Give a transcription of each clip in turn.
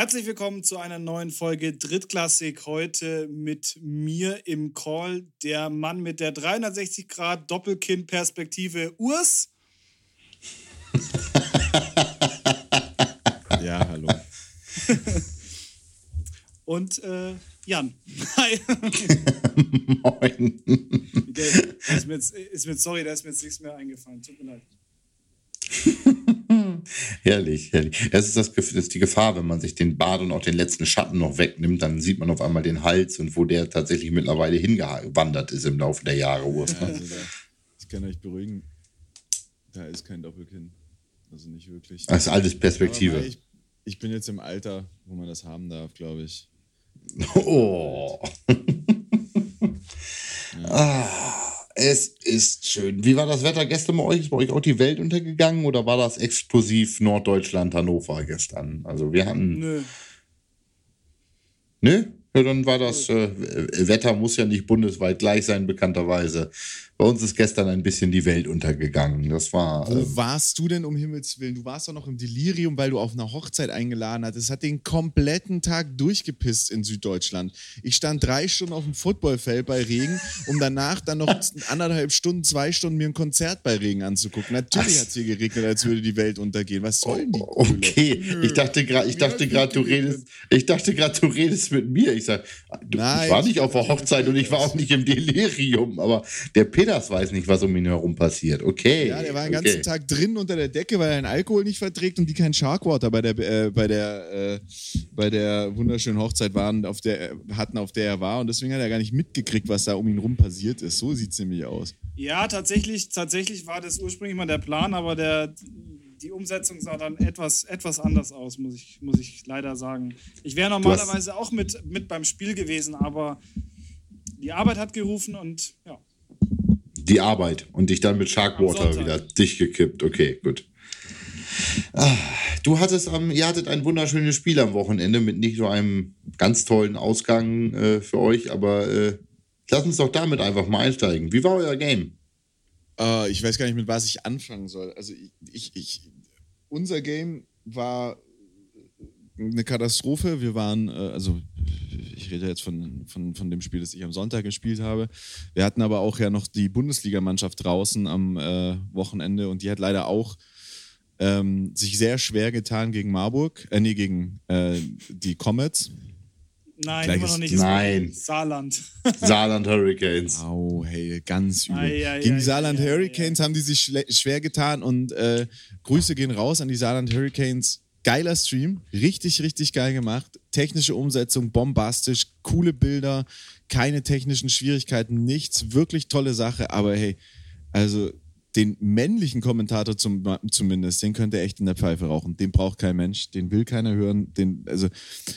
Herzlich willkommen zu einer neuen Folge Drittklassik. Heute mit mir im Call der Mann mit der 360 Grad Doppelkinn-Perspektive Urs. ja, hallo. Und äh, Jan. Hi. Moin. Der, ist mir jetzt, ist mir, sorry, da ist mir jetzt nichts mehr eingefallen. Tut mir leid. Herrlich, herrlich. Das ist, das, das ist die Gefahr, wenn man sich den Bart und auch den letzten Schatten noch wegnimmt, dann sieht man auf einmal den Hals und wo der tatsächlich mittlerweile hingewandert ist im Laufe der Jahre. Urs, ne? Also da, ich kann euch beruhigen, da ist kein Doppelkinn. Also nicht wirklich. Das ist alles Perspektive. Ich, ich bin jetzt im Alter, wo man das haben darf, glaube ich. Oh. ah, es ist schön. Wie war das Wetter gestern bei euch? Ist bei euch auch die Welt untergegangen oder war das explosiv Norddeutschland, Hannover gestern? Also wir hatten. Nö. Nö? Ja, dann war das äh, Wetter muss ja nicht bundesweit gleich sein, bekannterweise. Bei uns ist gestern ein bisschen die Welt untergegangen. Das war. Wo Äh, warst du denn um Himmels Willen? Du warst doch noch im Delirium, weil du auf einer Hochzeit eingeladen hattest. Es hat den kompletten Tag durchgepisst in Süddeutschland. Ich stand drei Stunden auf dem Footballfeld bei Regen, um danach dann noch anderthalb Stunden, zwei Stunden mir ein Konzert bei Regen anzugucken. Natürlich hat es hier geregnet, als würde die Welt untergehen. Was sollen die? okay, ich dachte gerade, ich dachte gerade, du redest, ich dachte gerade, du redest mit mir. Ich sag, du, Nein, ich war nicht ich- auf der Hochzeit und ich war auch nicht im Delirium, aber der Peters weiß nicht, was um ihn herum passiert. Okay. Ja, der war den okay. ganzen Tag drin unter der Decke, weil er den Alkohol nicht verträgt und die kein Sharkwater bei der, äh, bei der, äh, bei der wunderschönen Hochzeit waren, auf der, hatten, auf der er war. Und deswegen hat er gar nicht mitgekriegt, was da um ihn rum passiert ist. So sieht es nämlich aus. Ja, tatsächlich, tatsächlich war das ursprünglich mal der Plan, aber der, die Umsetzung sah dann etwas, etwas anders aus, muss ich, muss ich leider sagen. Ich wäre normalerweise auch mit, mit beim Spiel gewesen, aber die Arbeit hat gerufen und ja. Die Arbeit und dich dann mit Sharkwater wieder dicht gekippt. Okay, gut. Ah, Du hattest am, ihr hattet ein wunderschönes Spiel am Wochenende mit nicht nur einem ganz tollen Ausgang äh, für euch, aber äh, lass uns doch damit einfach mal einsteigen. Wie war euer Game? Äh, ich weiß gar nicht, mit was ich anfangen soll. Also ich, ich, ich unser Game war eine Katastrophe. Wir waren, äh, also ich rede jetzt von, von, von dem Spiel, das ich am Sonntag gespielt habe. Wir hatten aber auch ja noch die Bundesligamannschaft draußen am äh, Wochenende und die hat leider auch ähm, sich sehr schwer getan gegen Marburg, äh, nee, gegen äh, die Comets. Nein, Gleiches- immer noch nicht. Nein. Saarland. Saarland Hurricanes. Au, hey, ganz übel. Ei, ei, Gegen die Saarland Hurricanes haben die sich schwer getan und äh, Grüße gehen raus an die Saarland Hurricanes. Geiler Stream, richtig, richtig geil gemacht. Technische Umsetzung, bombastisch, coole Bilder, keine technischen Schwierigkeiten, nichts. Wirklich tolle Sache, aber hey, also den männlichen Kommentator zum, zumindest, den könnt ihr echt in der Pfeife rauchen. Den braucht kein Mensch, den will keiner hören. Den, also,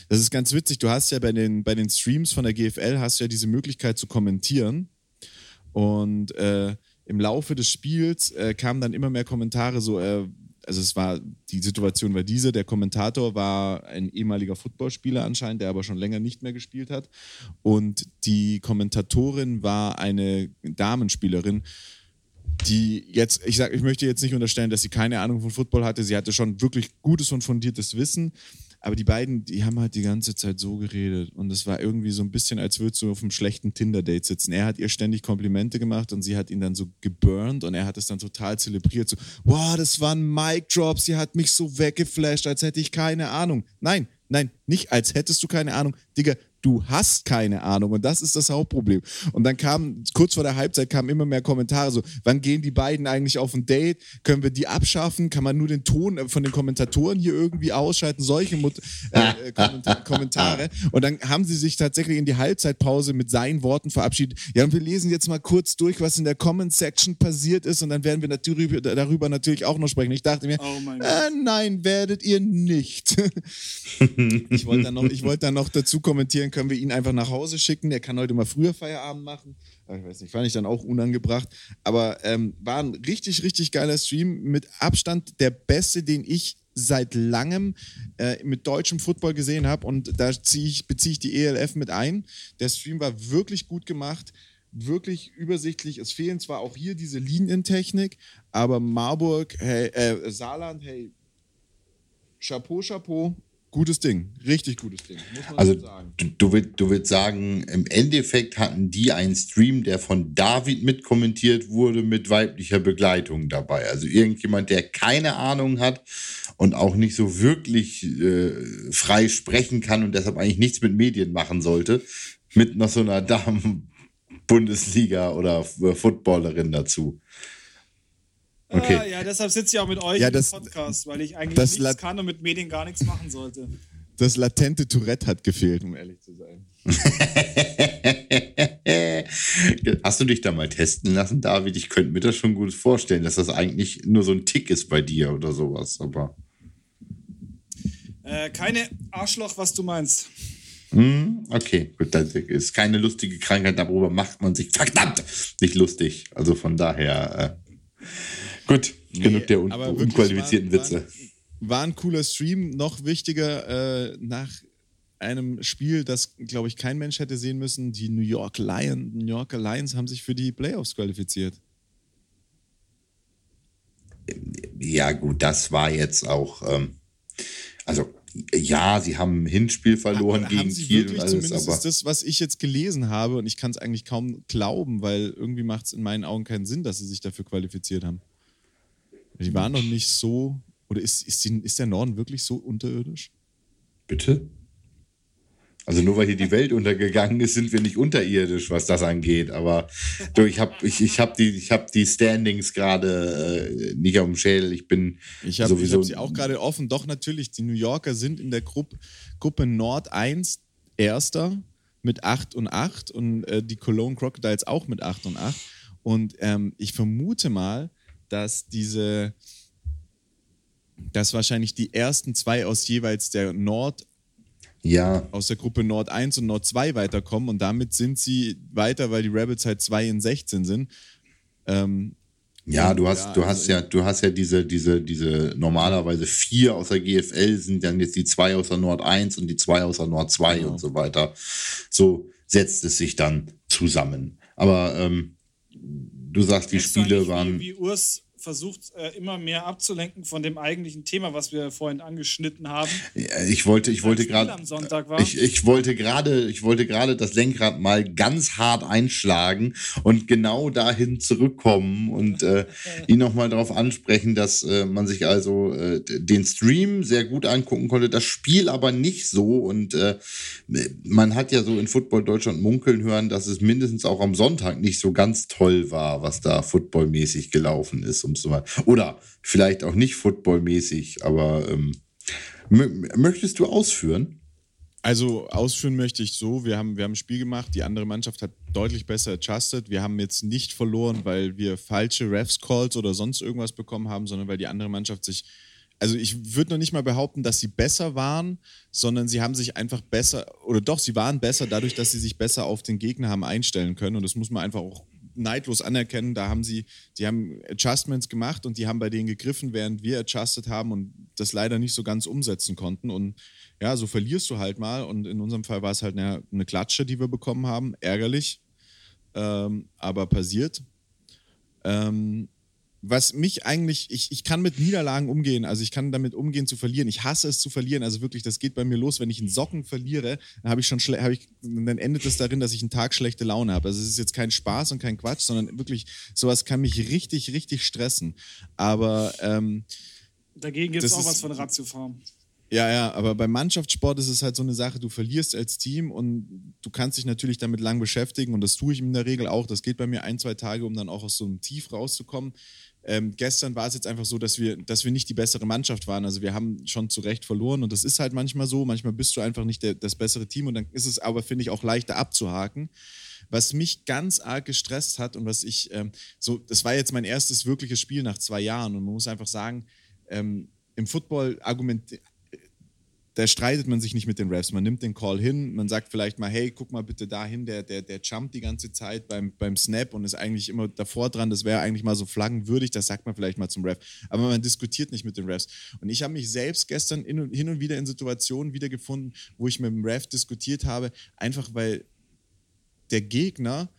das ist ganz witzig. Du hast ja bei den, bei den Streams von der GFL hast du ja diese Möglichkeit zu kommentieren. Und äh, im Laufe des Spiels äh, kamen dann immer mehr Kommentare, so, äh, also es war, die Situation war diese, der Kommentator war ein ehemaliger Footballspieler anscheinend, der aber schon länger nicht mehr gespielt hat. Und die Kommentatorin war eine Damenspielerin, die jetzt, ich sag, ich möchte jetzt nicht unterstellen, dass sie keine Ahnung von Football hatte. Sie hatte schon wirklich gutes und fundiertes Wissen. Aber die beiden, die haben halt die ganze Zeit so geredet. Und es war irgendwie so ein bisschen, als würdest du auf einem schlechten Tinder-Date sitzen. Er hat ihr ständig Komplimente gemacht und sie hat ihn dann so geburnt und er hat es dann total zelebriert. So, wow, das waren Mic-Drops, sie hat mich so weggeflasht, als hätte ich keine Ahnung. Nein, nein, nicht als hättest du keine Ahnung. Digga, du hast keine Ahnung und das ist das Hauptproblem. Und dann kam, kurz vor der Halbzeit kamen immer mehr Kommentare so, wann gehen die beiden eigentlich auf ein Date? Können wir die abschaffen? Kann man nur den Ton äh, von den Kommentatoren hier irgendwie ausschalten? Solche Mut äh, äh, Kommentar Kommentare. Und dann haben sie sich tatsächlich in die Halbzeitpause mit seinen Worten verabschiedet. Ja, und wir lesen jetzt mal kurz durch, was in der Comment-Section passiert ist und dann werden wir natürlich darüber natürlich auch noch sprechen. Ich dachte mir, Oh äh, nein, werdet ihr nicht. ich wollte dann, noch- ich wollte dann noch dazu kommentieren, können wir ihn einfach nach Hause schicken? Der kann heute mal früher Feierabend machen. Ich weiß nicht, fand ich dann auch unangebracht. Aber ähm, war ein richtig, richtig geiler Stream. Mit Abstand der beste, den ich seit langem äh, mit deutschem Football gesehen habe. Und da ich, beziehe ich die ELF mit ein. Der Stream war wirklich gut gemacht. Wirklich übersichtlich. Es fehlen zwar auch hier diese Linientechnik, aber Marburg, hey, äh, Saarland, hey, Chapeau, Chapeau. Gutes Ding. Richtig gutes Ding. also, sagen. Du, du, willst, du willst sagen, im Endeffekt hatten die einen Stream, der von David mitkommentiert wurde, mit weiblicher Begleitung dabei. Also irgendjemand, der keine Ahnung hat und auch nicht so wirklich äh, frei sprechen kann und deshalb eigentlich nichts mit Medien machen sollte, mit noch so einer Damen-Bundesliga oder Footballerin dazu. Okay. Ah, ja, deshalb sitze ich auch mit euch ja, das, im Podcast, weil ich eigentlich nichts kann und mit Medien gar nichts machen sollte. Das latente Tourette hat gefehlt, um ehrlich zu sein. Hast du dich da mal testen lassen, David? Ich könnte mir das schon gut vorstellen, dass das eigentlich nur so ein Tick ist bei dir oder sowas, aber. Äh, keine Arschloch, was du meinst. Hm, okay, gut, das ist keine lustige Krankheit, darüber macht man sich verdammt nicht lustig. Also von daher. Äh, Gut, nee, genug der un unqualifizierten war, Witze. War, war, ein cooler Stream. Noch wichtiger, äh, nach einem Spiel, das, glaube ich, kein Mensch hätte sehen müssen, die New York Lions, New Yorker Lions haben sich für die Playoffs qualifiziert. Ja, gut, das war jetzt auch, ähm, also ja, sie haben ein Hinspiel verloren aber, gegen Kiel und alles, aber ist das, was ich jetzt gelesen habe, und ich kann es eigentlich kaum glauben, weil irgendwie macht es in meinen Augen keinen Sinn, dass sie sich dafür qualifiziert haben. Die waren noch nicht so. Oder ist, ist, die, ist der Norden wirklich so unterirdisch? Bitte? Also nur weil hier die Welt untergegangen ist, sind wir nicht unterirdisch, was das angeht. Aber du, ich habe ich, ich hab die, hab die Standings gerade äh, nicht auf dem Schädel. Ich bin ich hab, sowieso... Ich habe sie auch gerade offen. Doch, natürlich, die New Yorker sind in der Gruppe, Gruppe Nord 1 Erster mit 8 und 8 und äh, die Cologne Crocodiles auch mit 8 und 8. Und ähm, ich vermute mal, dass diese, dass wahrscheinlich die ersten zwei aus jeweils der Nord, ja. aus der Gruppe Nord 1 und Nord 2 weiterkommen und damit sind sie weiter, weil die Rebels halt 2 in 16 sind. Ähm, ja, du hast, ja, du hast also ja, du hast ja diese, diese, diese normalerweise vier aus der GFL sind dann jetzt die zwei aus der Nord 1 und die zwei aus der Nord 2 genau. und so weiter. So setzt es sich dann zusammen. Aber ähm, du sagst, die Spiele waren. Wie, wie Urs versucht, äh, immer mehr abzulenken von dem eigentlichen Thema, was wir vorhin angeschnitten haben. ich wollte, ich wollte gerade, ich, ich wollte gerade, ich wollte gerade das Lenkrad mal ganz hart einschlagen und genau dahin zurückkommen und äh, ihn nochmal darauf ansprechen, dass äh, man sich also äh, den Stream sehr gut angucken konnte, das Spiel aber nicht so und äh, man hat ja so in Football Deutschland munkeln hören, dass es mindestens auch am Sonntag nicht so ganz toll war, was da footballmäßig gelaufen ist, um es mal. Oder vielleicht auch nicht footballmäßig, aber ähm, möchtest du ausführen? Also ausführen möchte ich so, wir haben, wir haben ein Spiel gemacht, die andere Mannschaft hat deutlich besser adjusted. Wir haben jetzt nicht verloren, weil wir falsche Refs-Calls oder sonst irgendwas bekommen haben, sondern weil die andere Mannschaft sich also ich würde noch nicht mal behaupten, dass sie besser waren, sondern sie haben sich einfach besser, oder doch, sie waren besser dadurch, dass sie sich besser auf den Gegner haben einstellen können. Und das muss man einfach auch neidlos anerkennen. Da haben sie, die haben Adjustments gemacht und die haben bei denen gegriffen, während wir adjusted haben und das leider nicht so ganz umsetzen konnten. Und ja, so verlierst du halt mal. Und in unserem Fall war es halt eine, eine Klatsche, die wir bekommen haben. Ärgerlich, ähm, aber passiert. Ähm, was mich eigentlich, ich, ich kann mit Niederlagen umgehen, also ich kann damit umgehen zu verlieren. Ich hasse es zu verlieren, also wirklich, das geht bei mir los, wenn ich einen Socken verliere, dann habe ich schon hab ich, dann endet es darin, dass ich einen Tag schlechte Laune habe. Also es ist jetzt kein Spaß und kein Quatsch, sondern wirklich, sowas kann mich richtig, richtig stressen. Aber ähm, dagegen gibt es auch was von Ratio Farm. Ja, ja, aber beim Mannschaftssport ist es halt so eine Sache, du verlierst als Team und du kannst dich natürlich damit lang beschäftigen und das tue ich in der Regel auch. Das geht bei mir ein, zwei Tage, um dann auch aus so einem Tief rauszukommen. Ähm, gestern war es jetzt einfach so, dass wir, dass wir nicht die bessere Mannschaft waren. Also wir haben schon zu Recht verloren und das ist halt manchmal so. Manchmal bist du einfach nicht der, das bessere Team und dann ist es aber, finde ich, auch leichter abzuhaken. Was mich ganz arg gestresst hat und was ich, ähm, so, das war jetzt mein erstes wirkliches Spiel nach zwei Jahren und man muss einfach sagen, ähm, im Football argument, da streitet man sich nicht mit den Refs. Man nimmt den Call hin, man sagt vielleicht mal, hey, guck mal bitte dahin, der, der, der jumpt die ganze Zeit beim, beim Snap und ist eigentlich immer davor dran, das wäre eigentlich mal so flaggenwürdig, das sagt man vielleicht mal zum Ref. Aber man diskutiert nicht mit den Refs. Und ich habe mich selbst gestern in, hin und wieder in Situationen wiedergefunden, wo ich mit dem Ref diskutiert habe, einfach weil der Gegner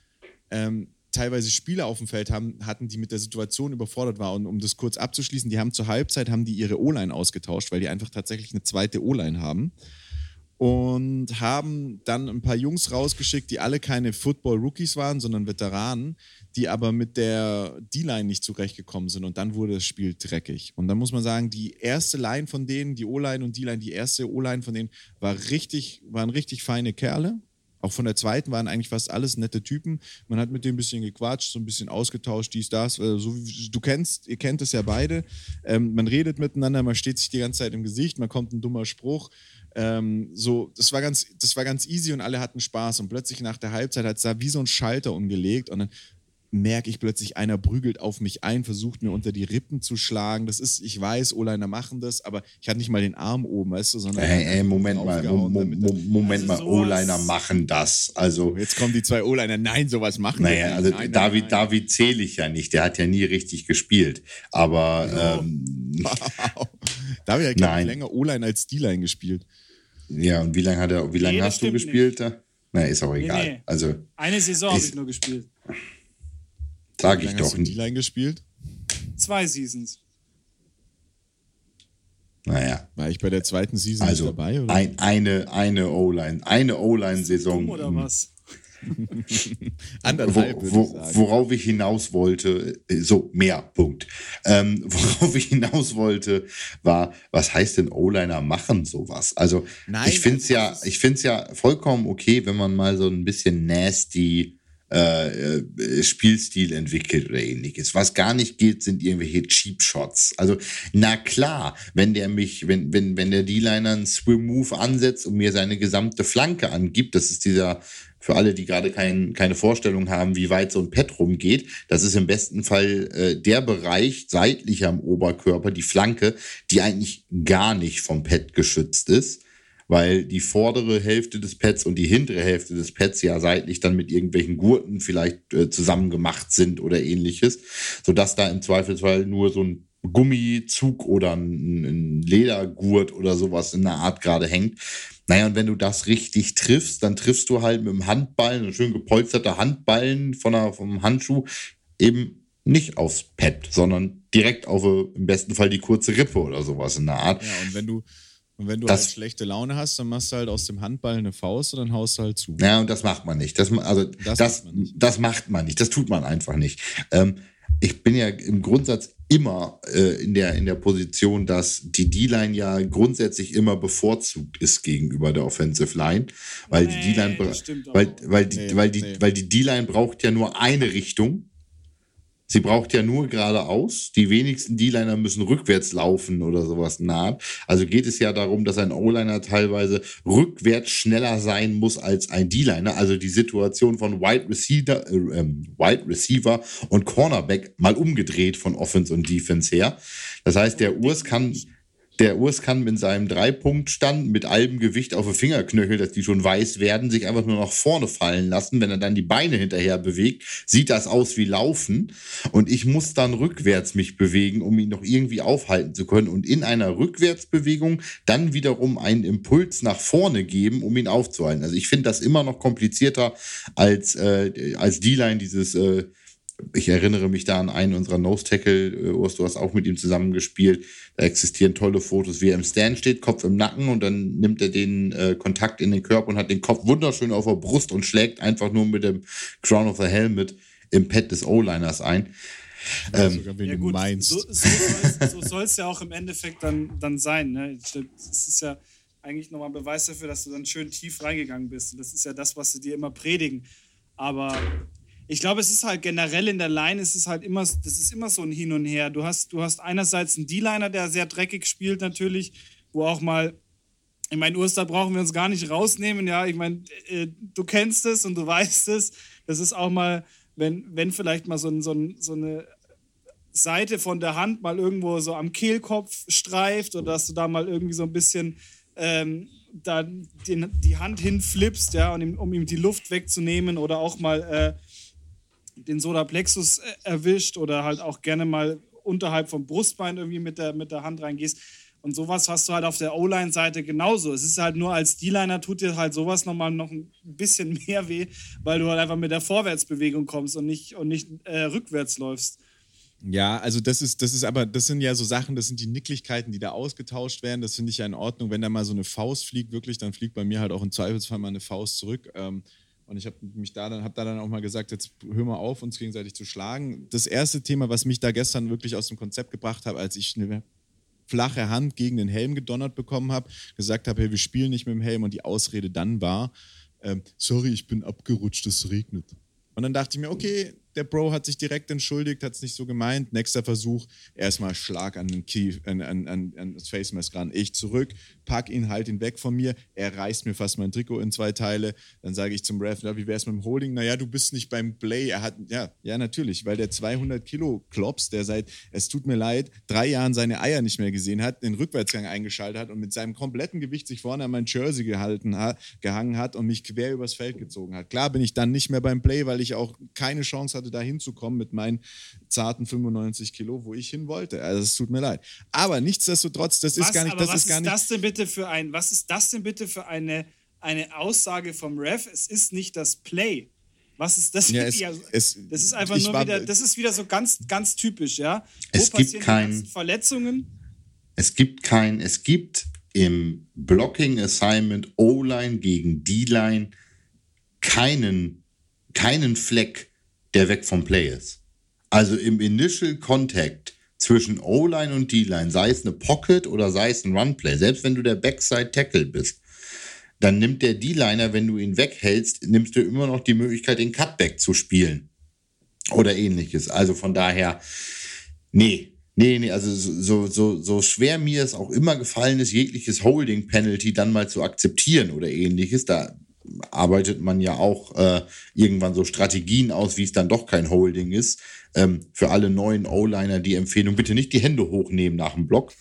ähm, teilweise Spieler auf dem Feld haben, hatten, die mit der Situation überfordert waren. Und um das kurz abzuschließen, die haben zur Halbzeit haben die ihre O-Line ausgetauscht, weil die einfach tatsächlich eine zweite O-Line haben. Und haben dann ein paar Jungs rausgeschickt, die alle keine Football-Rookies waren, sondern Veteranen, die aber mit der D-Line nicht zurechtgekommen sind. Und dann wurde das Spiel dreckig. Und dann muss man sagen, die erste Line von denen, die O-Line und D-Line, die erste O-Line von denen, war richtig, waren richtig feine Kerle auch von der zweiten waren eigentlich fast alles nette Typen. Man hat mit denen ein bisschen gequatscht, so ein bisschen ausgetauscht, dies, das. Äh, so, du kennst, ihr kennt es ja beide. Ähm, man redet miteinander, man steht sich die ganze Zeit im Gesicht, man kommt ein dummer Spruch. Ähm, so, das war ganz, das war ganz easy und alle hatten Spaß. Und plötzlich nach der Halbzeit hat es da wie so ein Schalter umgelegt und dann merke ich plötzlich, einer prügelt auf mich ein, versucht mir unter die Rippen zu schlagen. Das ist, ich weiß, O-Liner machen das, aber ich hatte nicht mal den Arm oben, weißt du, sondern. Ey, ey Moment mal, Mo Mo Moment also mal, O-Liner machen das. Also. Jetzt kommen die zwei O-Liner, nein, sowas machen naja, nicht. also nein, David, nein. David zähle ich ja nicht, der hat ja nie richtig gespielt. Aber. Oh. Ähm, wow. David hat, glaube ich, länger O-Line als D-Line gespielt. Ja, und wie lange hat er, wie lange nee, hast du gespielt? Nicht. Na, ist auch egal. Nee, nee. Also, Eine Saison habe ich nur gespielt. Sag ich doch. Hast du D-Line gespielt? Zwei Seasons. Naja. War ich bei der zweiten Season also dabei? Oder? Ein, eine eine O-Line. Eine O-Line-Saison. Oder was? Anderthalb, wo, wo, worauf ich hinaus wollte, äh, so mehr, Punkt. Ähm, worauf ich hinaus wollte, war, was heißt denn O-Liner machen sowas? Also Nein, ich finde es ja, ich finde es ja vollkommen okay, wenn man mal so ein bisschen nasty äh, äh, Spielstil entwickelt oder ähnliches. Was gar nicht geht, sind irgendwelche Cheap Shots. Also, na klar, wenn der mich, wenn, wenn, wenn der D-Liner einen Swim Move ansetzt und mir seine gesamte Flanke angibt, das ist dieser, für alle, die gerade kein, keine Vorstellung haben, wie weit so ein Pad rumgeht, das ist im besten Fall äh, der Bereich seitlich am Oberkörper, die Flanke, die eigentlich gar nicht vom Pad geschützt ist weil die vordere Hälfte des Pads und die hintere Hälfte des Pads ja seitlich dann mit irgendwelchen Gurten vielleicht äh, zusammen gemacht sind oder ähnliches, sodass da im Zweifelsfall nur so ein Gummizug oder ein, ein Ledergurt oder sowas in der Art gerade hängt. Naja, und wenn du das richtig triffst, dann triffst du halt mit dem Handballen, ein schön gepolsterter Handballen von der, vom Handschuh, eben nicht aufs Pad, sondern direkt auf äh, im besten Fall die kurze Rippe oder sowas in der Art. Ja, und wenn du, und wenn du das, halt schlechte Laune hast, dann machst du halt aus dem Handball eine Faust und dann haust du halt zu. Ja, und das macht man nicht. Das, also, das, das, macht, man nicht. das macht man nicht. Das tut man einfach nicht. Ähm, ich bin ja im Grundsatz immer äh, in, der, in der Position, dass die D-Line ja grundsätzlich immer bevorzugt ist gegenüber der Offensive Line, weil nee, die D-Line weil, weil die, nee, weil die, nee. weil die D-Line braucht ja nur eine Richtung Sie braucht ja nur geradeaus. Die wenigsten D-Liner müssen rückwärts laufen oder sowas naht. Also geht es ja darum, dass ein O-Liner teilweise rückwärts schneller sein muss als ein D-Liner. Also die Situation von Wide Receiver, äh, Wide Receiver und Cornerback mal umgedreht von Offense und Defense her. Das heißt, der Urs kann der Urs kann mit seinem Dreipunktstand mit allem Gewicht auf den Fingerknöchel, dass die schon weiß werden, sich einfach nur nach vorne fallen lassen. Wenn er dann die Beine hinterher bewegt, sieht das aus wie Laufen. Und ich muss dann rückwärts mich bewegen, um ihn noch irgendwie aufhalten zu können. Und in einer Rückwärtsbewegung dann wiederum einen Impuls nach vorne geben, um ihn aufzuhalten. Also ich finde das immer noch komplizierter als, äh, als D-Line dieses äh, ich erinnere mich da an einen unserer Nose-Tackle, äh, Urs, du hast auch mit ihm zusammengespielt. Da existieren tolle Fotos, wie er im Stand steht, Kopf im Nacken und dann nimmt er den äh, Kontakt in den Körper und hat den Kopf wunderschön auf der Brust und schlägt einfach nur mit dem Crown of the Helmet im Pad des O-Liners ein. Ähm, ja, gut, so, so soll es ja auch im Endeffekt dann, dann sein. Ne? Das ist ja eigentlich nochmal ein Beweis dafür, dass du dann schön tief reingegangen bist. Und das ist ja das, was sie dir immer predigen. Aber ich glaube, es ist halt generell in der Line, es ist halt immer, das ist immer so ein Hin und Her. Du hast, du hast einerseits einen D-Liner, der sehr dreckig spielt natürlich, wo auch mal, ich meine, Urs, da brauchen wir uns gar nicht rausnehmen, ja, ich meine, äh, du kennst es und du weißt es, das ist auch mal, wenn, wenn vielleicht mal so, ein, so, ein, so eine Seite von der Hand mal irgendwo so am Kehlkopf streift oder dass du da mal irgendwie so ein bisschen ähm, da den, die Hand hinflippst, ja, ihm, um ihm die Luft wegzunehmen oder auch mal äh, den Sodaplexus äh, erwischt oder halt auch gerne mal unterhalb vom Brustbein irgendwie mit der, mit der Hand reingehst. Und sowas hast du halt auf der O-Line-Seite genauso. Es ist halt nur als D-Liner tut dir halt sowas nochmal noch ein bisschen mehr weh, weil du halt einfach mit der Vorwärtsbewegung kommst und nicht, und nicht äh, rückwärts läufst. Ja, also das ist, das ist aber, das sind ja so Sachen, das sind die Nicklichkeiten, die da ausgetauscht werden. Das finde ich ja in Ordnung. Wenn da mal so eine Faust fliegt, wirklich, dann fliegt bei mir halt auch im Zweifelsfall mal eine Faust zurück. Ähm, und ich habe mich da dann, habe da dann auch mal gesagt, jetzt hör mal auf, uns gegenseitig zu schlagen. Das erste Thema, was mich da gestern wirklich aus dem Konzept gebracht hat, als ich eine flache Hand gegen den Helm gedonnert bekommen habe, gesagt habe, hey, wir spielen nicht mit dem Helm und die Ausrede dann war, äh, sorry, ich bin abgerutscht, es regnet. Und dann dachte ich mir, okay, der Bro hat sich direkt entschuldigt, hat es nicht so gemeint. Nächster Versuch, erstmal Schlag an, den Key, an, an, an das Face Mask ran. Ich zurück, pack ihn, halt ihn weg von mir. Er reißt mir fast mein Trikot in zwei Teile. Dann sage ich zum Ref, na, wie wär's mit dem Holding? Naja, du bist nicht beim Play. Er hat, ja, ja, natürlich, weil der 200 Kilo Klops, der seit, es tut mir leid, drei Jahren seine Eier nicht mehr gesehen hat, den Rückwärtsgang eingeschaltet hat und mit seinem kompletten Gewicht sich vorne an mein Jersey gehalten hat, gehangen hat und mich quer übers Feld gezogen hat. Klar bin ich dann nicht mehr beim Play, weil ich auch keine Chance hatte, da hinzukommen mit meinen zarten 95 Kilo, wo ich hin wollte. Also es tut mir leid. Aber nichtsdestotrotz, das was, ist gar nicht, das was ist gar nicht. Das denn bitte für ein, was ist das denn bitte für eine, eine Aussage vom Ref? Es ist nicht das Play. Was ist das? Ja, es, es, das ist einfach nur wieder, das ist wieder so ganz, ganz typisch, ja. Wo es gibt kein, Verletzungen? Es gibt kein, es gibt im Blocking Assignment O-Line gegen D-Line keinen, keinen Fleck, der weg vom Play ist. Also im Initial Contact zwischen O-Line und D-Line, sei es eine Pocket oder sei es ein Run-Play, selbst wenn du der Backside-Tackle bist, dann nimmt der D-Liner, wenn du ihn weghältst, nimmst du immer noch die Möglichkeit, den Cutback zu spielen. Oder ähnliches. Also von daher, nee, Nee, nee, also so, so, so schwer mir es auch immer gefallen ist, jegliches Holding-Penalty dann mal zu akzeptieren oder ähnliches, da arbeitet man ja auch äh, irgendwann so Strategien aus, wie es dann doch kein Holding ist. Ähm, für alle neuen O-Liner die Empfehlung, bitte nicht die Hände hochnehmen nach dem Block,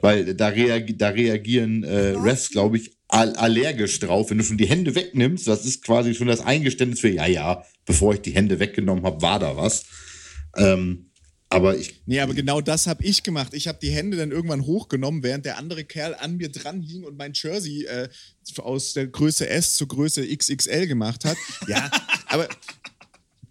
weil da, reagi da reagieren äh, Refs, glaube ich, all allergisch drauf. Wenn du schon die Hände wegnimmst, das ist quasi schon das Eingeständnis für, ja, ja, bevor ich die Hände weggenommen habe, war da was. Ähm, aber ich. Nee, aber genau das habe ich gemacht. Ich habe die Hände dann irgendwann hochgenommen, während der andere Kerl an mir dran hing und mein Jersey äh, aus der Größe S zur Größe XXL gemacht hat. Ja, aber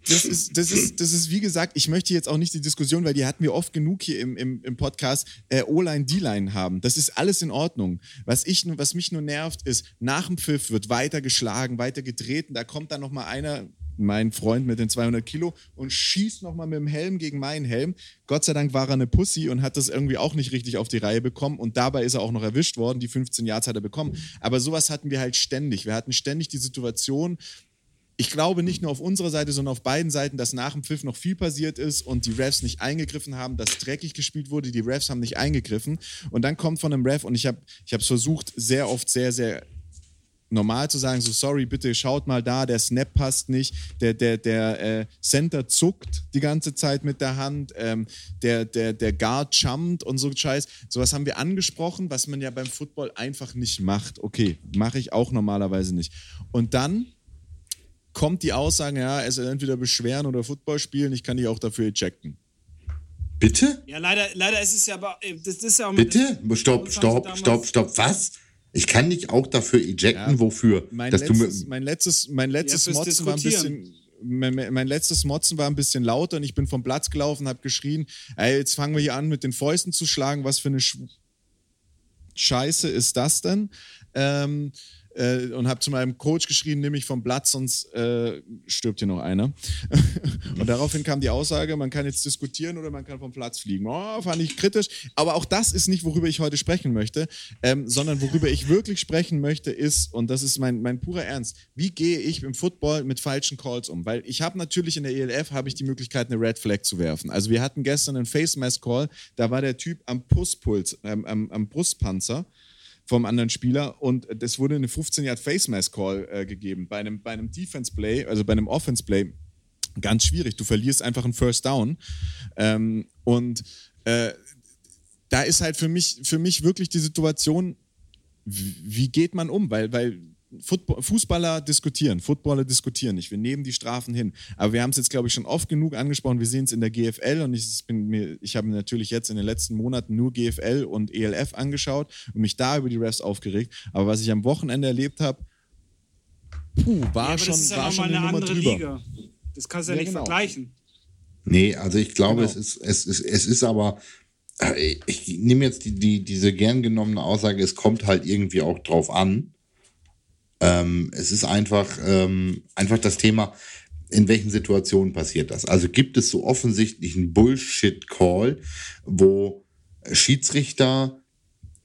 das ist, das, ist, das ist, wie gesagt, ich möchte jetzt auch nicht die Diskussion, weil die hatten wir oft genug hier im, im, im Podcast, äh, O-Line, D-Line haben. Das ist alles in Ordnung. Was, ich, was mich nur nervt, ist, nach dem Pfiff wird weiter geschlagen, weiter getreten. Da kommt dann nochmal einer, mein Freund mit den 200 Kilo und schießt nochmal mit dem Helm gegen meinen Helm. Gott sei Dank war er eine Pussy und hat das irgendwie auch nicht richtig auf die Reihe bekommen und dabei ist er auch noch erwischt worden. Die 15 Yards hat er bekommen. Aber sowas hatten wir halt ständig. Wir hatten ständig die Situation, ich glaube nicht nur auf unserer Seite, sondern auf beiden Seiten, dass nach dem Pfiff noch viel passiert ist und die Refs nicht eingegriffen haben, dass dreckig gespielt wurde, die Refs haben nicht eingegriffen. Und dann kommt von einem Ref, und ich habe es versucht, sehr oft sehr, sehr normal zu sagen, so sorry, bitte schaut mal da, der Snap passt nicht, der, der, der äh, Center zuckt die ganze Zeit mit der Hand, ähm, der, der, der Guard jumpt und so Scheiß. Sowas haben wir angesprochen, was man ja beim Football einfach nicht macht. Okay, mache ich auch normalerweise nicht. Und dann kommt die Aussage, ja, es ist entweder beschweren oder Football spielen, ich kann dich auch dafür ejecten. Bitte? Ja, leider, leider ist es ja aber, äh, das ist ja auch Bitte? Stopp, stopp, stopp, stopp, was? Ich kann dich auch dafür ejecten, ja, wofür? Mein letztes, mein letztes, mein letztes ja, Motzen war ein bisschen. Mein, mein, letztes Motzen war ein bisschen lauter und ich bin vom Platz gelaufen, habe geschrien, ey, jetzt fangen wir hier an mit den Fäusten zu schlagen, was für eine Sch Scheiße ist das denn? Ähm, äh, und habe zu meinem Coach geschrien, nimm mich vom Platz, sonst äh, stirbt hier noch einer. und daraufhin kam die Aussage, man kann jetzt diskutieren oder man kann vom Platz fliegen. Oh, fand ich kritisch. Aber auch das ist nicht, worüber ich heute sprechen möchte, ähm, sondern worüber ich wirklich sprechen möchte, ist, und das ist mein, mein purer Ernst, wie gehe ich im Football mit falschen Calls um? Weil ich habe natürlich in der ELF habe ich die Möglichkeit, eine Red Flag zu werfen. Also wir hatten gestern einen Face Mask Call, da war der Typ am Pusspuls, ähm, am, am Brustpanzer vom anderen Spieler und es wurde eine 15 Yard Face Mask Call äh, gegeben bei einem, bei einem Defense Play, also bei einem Offense Play. Ganz schwierig. Du verlierst einfach einen First Down. Ähm, und äh, da ist halt für mich, für mich wirklich die Situation, wie geht man um? Weil, weil Football, Fußballer diskutieren, Footballer diskutieren. Ich, wir nehmen die Strafen hin. Aber wir haben es jetzt, glaube ich, schon oft genug angesprochen. Wir sehen es in der GFL und ich, ich habe mir natürlich jetzt in den letzten Monaten nur GFL und ELF angeschaut und mich da über die Refs aufgeregt. Aber was ich am Wochenende erlebt habe, puh, war ja, schon, das ist ja war schon eine eine Nummer andere drüber. Liga. Das kannst du ja, Ja, nicht genau. vergleichen. Nee, also ich glaube, Genau. es, ist, es, ist, es ist aber, äh, ich nehme jetzt die, die, diese gern genommene Aussage, es kommt halt irgendwie auch drauf an. Ähm, es ist einfach, ähm, einfach das Thema, in welchen Situationen passiert das. Also gibt es so offensichtlich einen Bullshit-Call, wo Schiedsrichter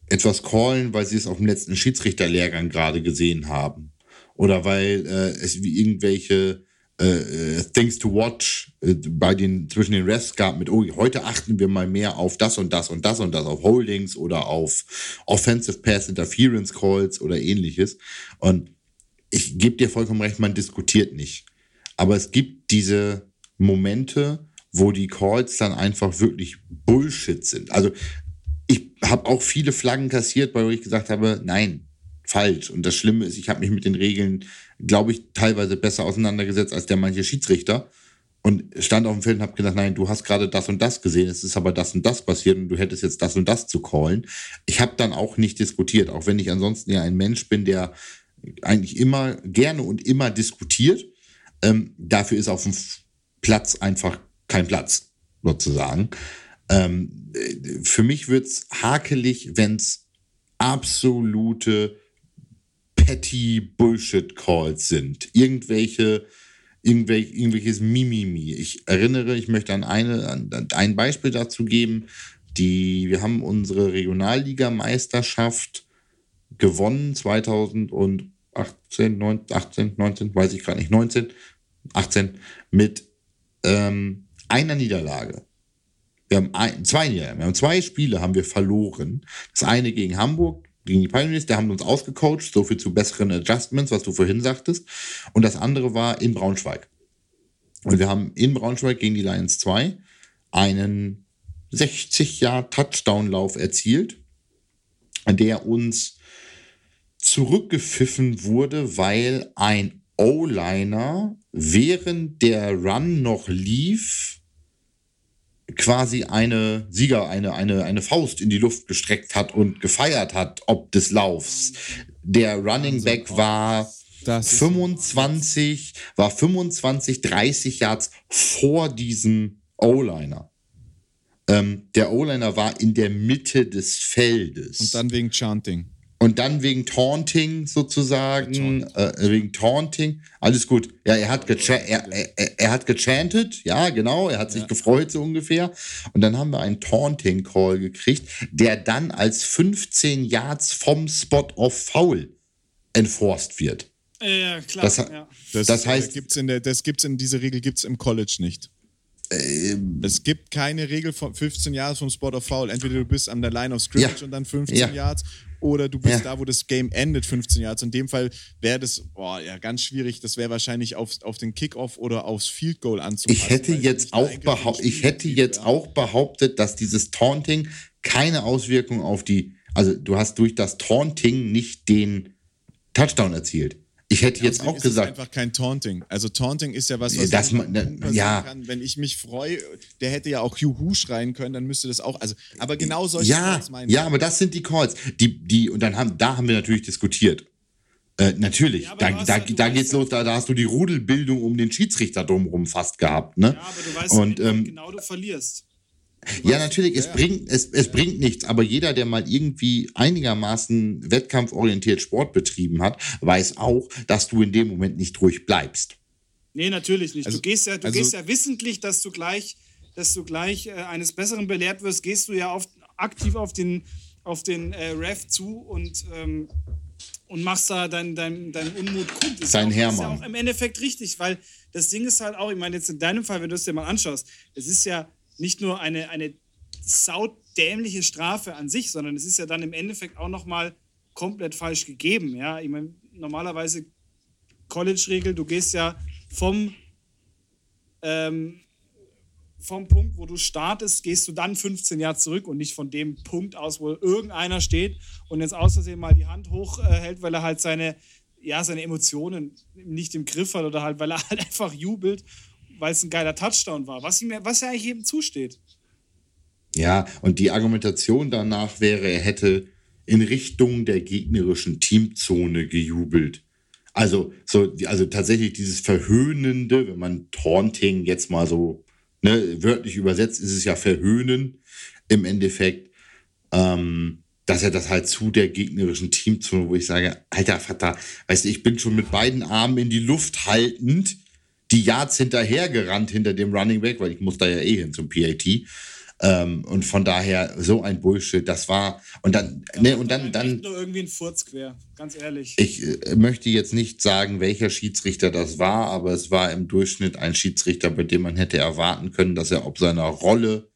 etwas callen, weil sie es auf dem letzten Schiedsrichterlehrgang gerade gesehen haben. Oder weil äh, es wie irgendwelche äh, äh, Things to Watch äh, bei den, zwischen den Refs gab mit, oh, heute achten wir mal mehr auf das und das und das und das, auf Holdings oder auf Offensive Pass Interference Calls oder ähnliches. Und ich gebe dir vollkommen recht, man diskutiert nicht. Aber es gibt diese Momente, wo die Calls dann einfach wirklich Bullshit sind. Also ich habe auch viele Flaggen kassiert, weil ich gesagt habe, nein, falsch. Und das Schlimme ist, ich habe mich mit den Regeln, glaube ich, teilweise besser auseinandergesetzt als der manche Schiedsrichter. Und stand auf dem Feld und habe gesagt, nein, du hast gerade das und das gesehen, es ist aber das und das passiert und du hättest jetzt das und das zu callen. Ich habe dann auch nicht diskutiert, auch wenn ich ansonsten ja ein Mensch bin, der eigentlich immer gerne und immer diskutiert. Ähm, dafür ist auf dem Platz einfach kein Platz, sozusagen. Ähm, äh, für mich wird's hakelig, wenn's absolute petty Bullshit Calls sind. Irgendwelche, irgendwelch, irgendwelches Mimimi. Ich erinnere, ich möchte an, eine, an ein Beispiel dazu geben. Die, wir haben unsere Regionalligameisterschaft gewonnen 2018, 19, 18, 19, weiß ich gerade nicht, 19, 18 mit ähm, einer Niederlage. Wir haben ein, zwei Niederlagen, wir haben zwei Spiele haben wir verloren. Das eine gegen Hamburg, gegen die Pioneers, da haben wir uns ausgecoacht, so viel zu besseren Adjustments, was du vorhin sagtest. Und das andere war in Braunschweig. Und wir haben in Braunschweig gegen die Lions 2 einen 60 Jahr Touchdown-Lauf erzielt, der uns zurückgepfiffen wurde, weil ein O-Liner während der Run noch lief, quasi eine Sieger, eine, eine, eine Faust in die Luft gestreckt hat und gefeiert hat, ob des Laufs. Der Running Back war Das ist- 25, war 25, 30 Yards vor diesem O-Liner. Ähm, der O-Liner war in der Mitte des Feldes. Und dann wegen Chanting. Und dann wegen Taunting sozusagen, äh, wegen Taunting, alles gut. Ja, er hat, gecha er, er, er hat gechantet, ja, genau, er hat sich gefreut so ungefähr. Und dann haben wir einen Taunting-Call gekriegt, der dann als 15 Yards vom Spot of Foul enforced wird. Ja, klar. Das ja. Das, Das äh, heißt- gibt's in der, das gibt's in diese Regel gibt's im College nicht. Ähm, es gibt keine Regel von 15 Yards vom Spot of Foul. Entweder du bist an der Line of Scrimmage Ja. und dann 15 Ja. Yards oder du bist Ja. da, wo das Game endet, 15 Yards. In dem Fall wäre das, boah, ja, ganz schwierig. Das wäre wahrscheinlich auf, auf den Kickoff oder aufs Field Goal anzupassen. Ich hätte jetzt auch ein ich hätte jetzt auch behauptet, dass dieses Taunting keine Auswirkung auf die, also du hast durch das Taunting nicht den Touchdown erzielt. Ich hätte jetzt Außerdem auch ist es gesagt, einfach kein Taunting. Also Taunting ist ja was, was Das man- passieren ja. kann. Wenn ich mich freue, der hätte ja auch Juhu schreien können, dann müsste das auch. Also, aber genau solche ja, Calls meine ja, aber das sind die Calls, die, die, und dann haben, da haben wir natürlich diskutiert. Äh, natürlich, Ja, da, da, ja- du da geht's ja- los, da, da hast du die Rudelbildung um den Schiedsrichter drumherum fast gehabt, ne? ja, aber du weißt Und, ja, ähm, genau du verlierst. Ja, natürlich, es, Bringt, es, es bringt nichts, aber jeder, der mal irgendwie einigermaßen wettkampforientiert Sport betrieben hat, weiß auch, dass du in dem Moment nicht ruhig bleibst. Nee, natürlich nicht. Also- du gehst ja, du also- gehst ja wissentlich, dass du gleich, dass du gleich äh, eines Besseren belehrt wirst, gehst du ja auf, aktiv auf den, auf den äh, Ref zu und, ähm, und machst da deinen dein, dein Unmut kund. Ist Dein auch, Ist ja auch im Endeffekt richtig, weil das Ding ist halt auch, ich meine, jetzt in deinem Fall, wenn du es dir mal anschaust, es ist ja nicht nur eine, eine saudämliche Strafe an sich, sondern es ist ja dann im Endeffekt auch nochmal komplett falsch gegeben. Ja, ich meine, normalerweise College-Regel, du gehst ja vom, ähm, vom Punkt, wo du startest, gehst du dann 15 Jahre zurück und nicht von dem Punkt aus, wo irgendeiner steht und jetzt aus Versehen mal die Hand hochhält, weil er halt seine ja, seine Emotionen nicht im Griff hat oder halt, weil er halt einfach jubelt, weil es ein geiler Touchdown war, was ihm was ja eigentlich jedem zusteht. Ja, und die Argumentation danach wäre, er hätte in Richtung der gegnerischen Teamzone gejubelt. Also, so, also tatsächlich dieses Verhöhnende, wenn man Taunting jetzt mal so ne, wörtlich übersetzt, ist es ja Verhöhnen im Endeffekt. Ähm, dass er das halt zu der gegnerischen Teamzone, wo ich sage, alter Vater, weißt du, ich bin schon mit beiden Armen in die Luft haltend, die Yards hinterhergerannt hinter dem Running Back, weil ich muss da ja eh hin zum PAT. Ähm, und von daher so ein Bullshit, das war und dann ja, ne und dann dann nur irgendwie ein Furz quer, ganz ehrlich. Ich äh, möchte jetzt nicht sagen, welcher Schiedsrichter das war, aber es war im Durchschnitt ein Schiedsrichter, bei dem man hätte erwarten können, dass er ob seiner Rolle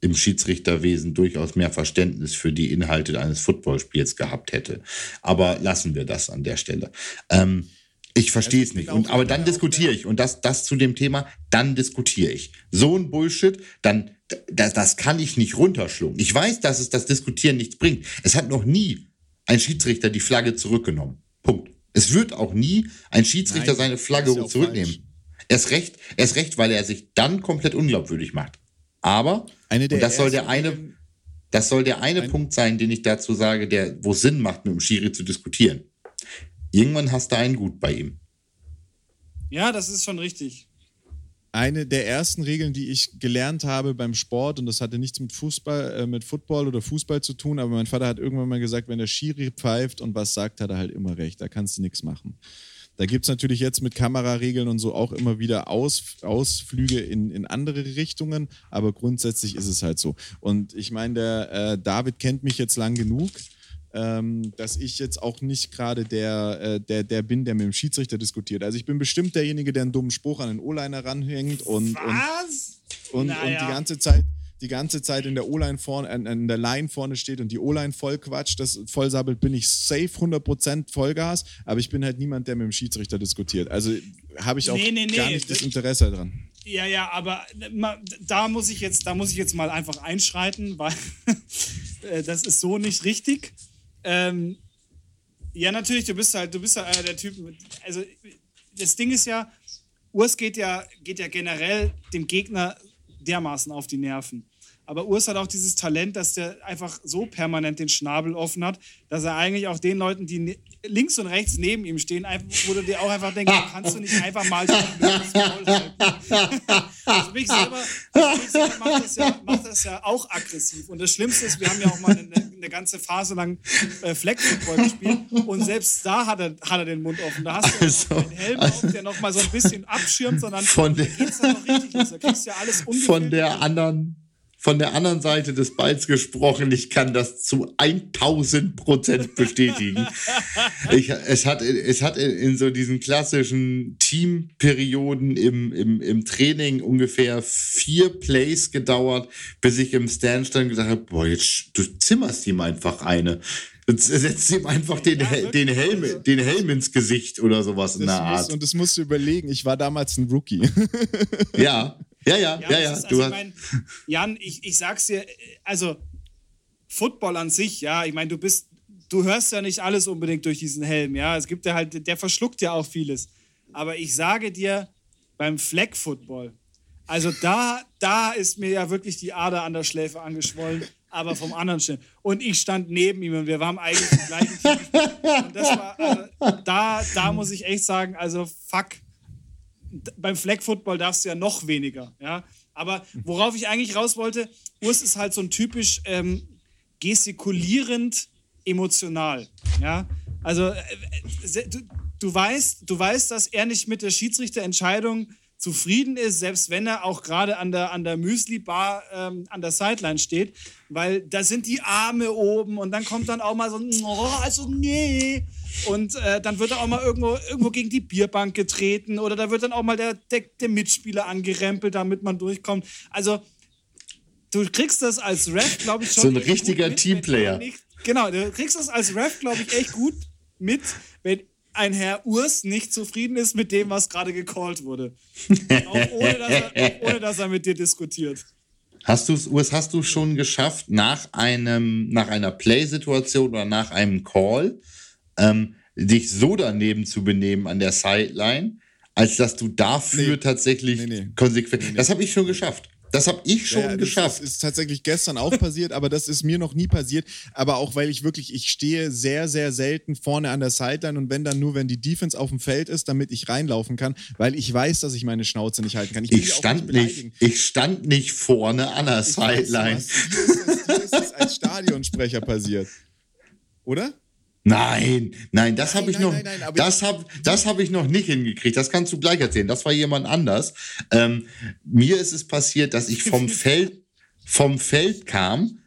im Schiedsrichterwesen durchaus mehr Verständnis für die Inhalte eines Footballspiels gehabt hätte. Aber lassen wir das an der Stelle. Ähm, ich verstehe es nicht. Und, aber dann diskutiere ich. Und das, das zu dem Thema, dann diskutiere ich. So ein Bullshit, dann das, das kann ich nicht runterschlucken. Ich weiß, dass es das Diskutieren nichts bringt. Es hat noch nie ein Schiedsrichter die Flagge zurückgenommen. Punkt. Es wird auch nie ein Schiedsrichter Nein, seine Flagge ja zurücknehmen. Erst recht, erst recht, weil er sich dann komplett unglaubwürdig macht. Aber und das soll der eine, das soll der eine ein Punkt sein, den ich dazu sage, der, wo Sinn macht, mit dem Schiri zu diskutieren. Irgendwann hast du einen gut bei ihm. Ja, das ist schon richtig eine der ersten Regeln, die ich gelernt habe beim Sport, und das hatte nichts mit Fußball, äh, mit Football oder Fußball zu tun, aber mein Vater hat irgendwann mal gesagt, wenn der Schiri pfeift und was sagt, hat er halt immer recht. Da kannst du nichts machen. Da gibt es natürlich jetzt mit Kameraregeln und so auch immer wieder Aus, Ausflüge in, in andere Richtungen, aber grundsätzlich ist es halt so. Und ich meine, der äh, David kennt mich jetzt lang genug ähm, dass ich jetzt auch nicht gerade der, äh, der, der bin, der mit dem Schiedsrichter diskutiert. Also ich bin bestimmt derjenige, der einen dummen Spruch an den O-Liner ranhängt und, Was? und, und, naja. und die ganze Zeit die ganze Zeit in der O-Line vorne, an, der Line vorne steht und die O-Line voll quatscht, das vollsabbelt, bin ich safe 100% Vollgas, aber ich bin halt niemand, der mit dem Schiedsrichter diskutiert. Also habe ich auch nee, nee, nee. gar nicht das Interesse dran. Ja, ja, aber da muss ich jetzt, da muss ich jetzt mal einfach einschreiten, weil äh, das ist so nicht richtig. Ähm, ja, natürlich, du bist halt, du bist halt einer der Typen. Also, das Ding ist ja, Urs geht ja, geht ja generell dem Gegner dermaßen auf die Nerven. Aber Urs hat auch dieses Talent, dass der einfach so permanent den Schnabel offen hat, dass er eigentlich auch den Leuten, die links und rechts neben ihm stehen, wo du dir auch einfach denkst, kannst du nicht einfach mal so also mich selber, also mich selber macht, das ja, macht das ja auch aggressiv. Und das Schlimmste ist, wir haben ja auch mal eine, eine ganze Phase lang äh, Fleckfootball gespielt und selbst da hat er, hat er den Mund offen. Da hast du also, einen Helm also, auf, der noch mal so ein bisschen abschirmt, sondern von der, geht's dann noch richtig los. Da kriegst du ja alles Von der anderen von der anderen Seite des Balls gesprochen. Ich kann das zu 1000 Prozent bestätigen. ich, es, hat, es hat in so diesen klassischen Teamperioden im, im, im Training ungefähr vier Plays gedauert, bis ich im Stand stand und gesagt habe, boah, jetzt du zimmerst ihm einfach eine. Jetzt setzt ihm einfach den, ja, den, Helm, also den Helm ins Gesicht oder sowas in der Art. und das musst du überlegen, ich war damals ein Rookie. ja, ja, ja, ja, ja. Also, ich mein, Jan, ich, ich sag's dir, also Football an sich, ja, ich meine, du bist, du hörst ja nicht alles unbedingt durch diesen Helm, ja. Es gibt ja halt, der verschluckt ja auch vieles. Aber ich sage dir, beim Flag Football, also da, da ist mir ja wirklich die Ader an der Schläfe angeschwollen, aber vom anderen Stellen. Und ich stand neben ihm und wir waren eigentlich im gleichen Team. Und das war, also, da, da muss ich echt sagen, also fuck, beim Flag Football darfst du ja noch weniger. Ja? Aber worauf ich eigentlich raus wollte, Urs ist halt so ein typisch ähm, gestikulierend emotional. Ja? Also äh, du, du, weißt, du weißt, dass er nicht mit der Schiedsrichterentscheidung zufrieden ist, selbst wenn er auch gerade an der, an der Müsli-Bar ähm, an der Sideline steht, weil da sind die Arme oben und dann kommt dann auch mal so, oh, also nee. Und äh, dann wird er auch mal irgendwo, irgendwo gegen die Bierbank getreten oder da wird dann auch mal der, der, der Mitspieler angerempelt, damit man durchkommt. Also du kriegst das als Ref, glaube ich, schon. So ein richtiger mit, Teamplayer. Nicht, genau, du kriegst das als Ref, glaube ich, echt gut mit, ein Herr Urs nicht zufrieden ist mit dem, was gerade gecallt wurde. auch ohne dass, er, ohne dass er mit dir diskutiert. Hast du es, Urs, hast du schon geschafft, nach einem, nach einer Play-Situation oder nach einem Call, ähm, dich so daneben zu benehmen an der Sideline, als dass du dafür Nee. tatsächlich Nee, nee. konsequent. Das habe ich schon geschafft. Das habe ich schon Ja, das geschafft. ist, ist tatsächlich gestern auch passiert, aber das ist mir noch nie passiert. Aber auch, weil ich wirklich, ich stehe sehr, sehr selten vorne an der Sideline und wenn dann nur, wenn die Defense auf dem Feld ist, damit ich reinlaufen kann, weil ich weiß, dass ich meine Schnauze nicht halten kann. ich auch stand nicht, ich stand nicht vorne an der Ich weiß, Sideline. was- Dir ist, das, ist das als Stadionsprecher passiert. Oder? Nein, nein, das habe ich nein, noch, nein, nein, das habe, das habe ich noch nicht hingekriegt. Das kannst du gleich erzählen. Das war jemand anders. Ähm, mir ist es passiert, dass ich vom Feld, vom Feld kam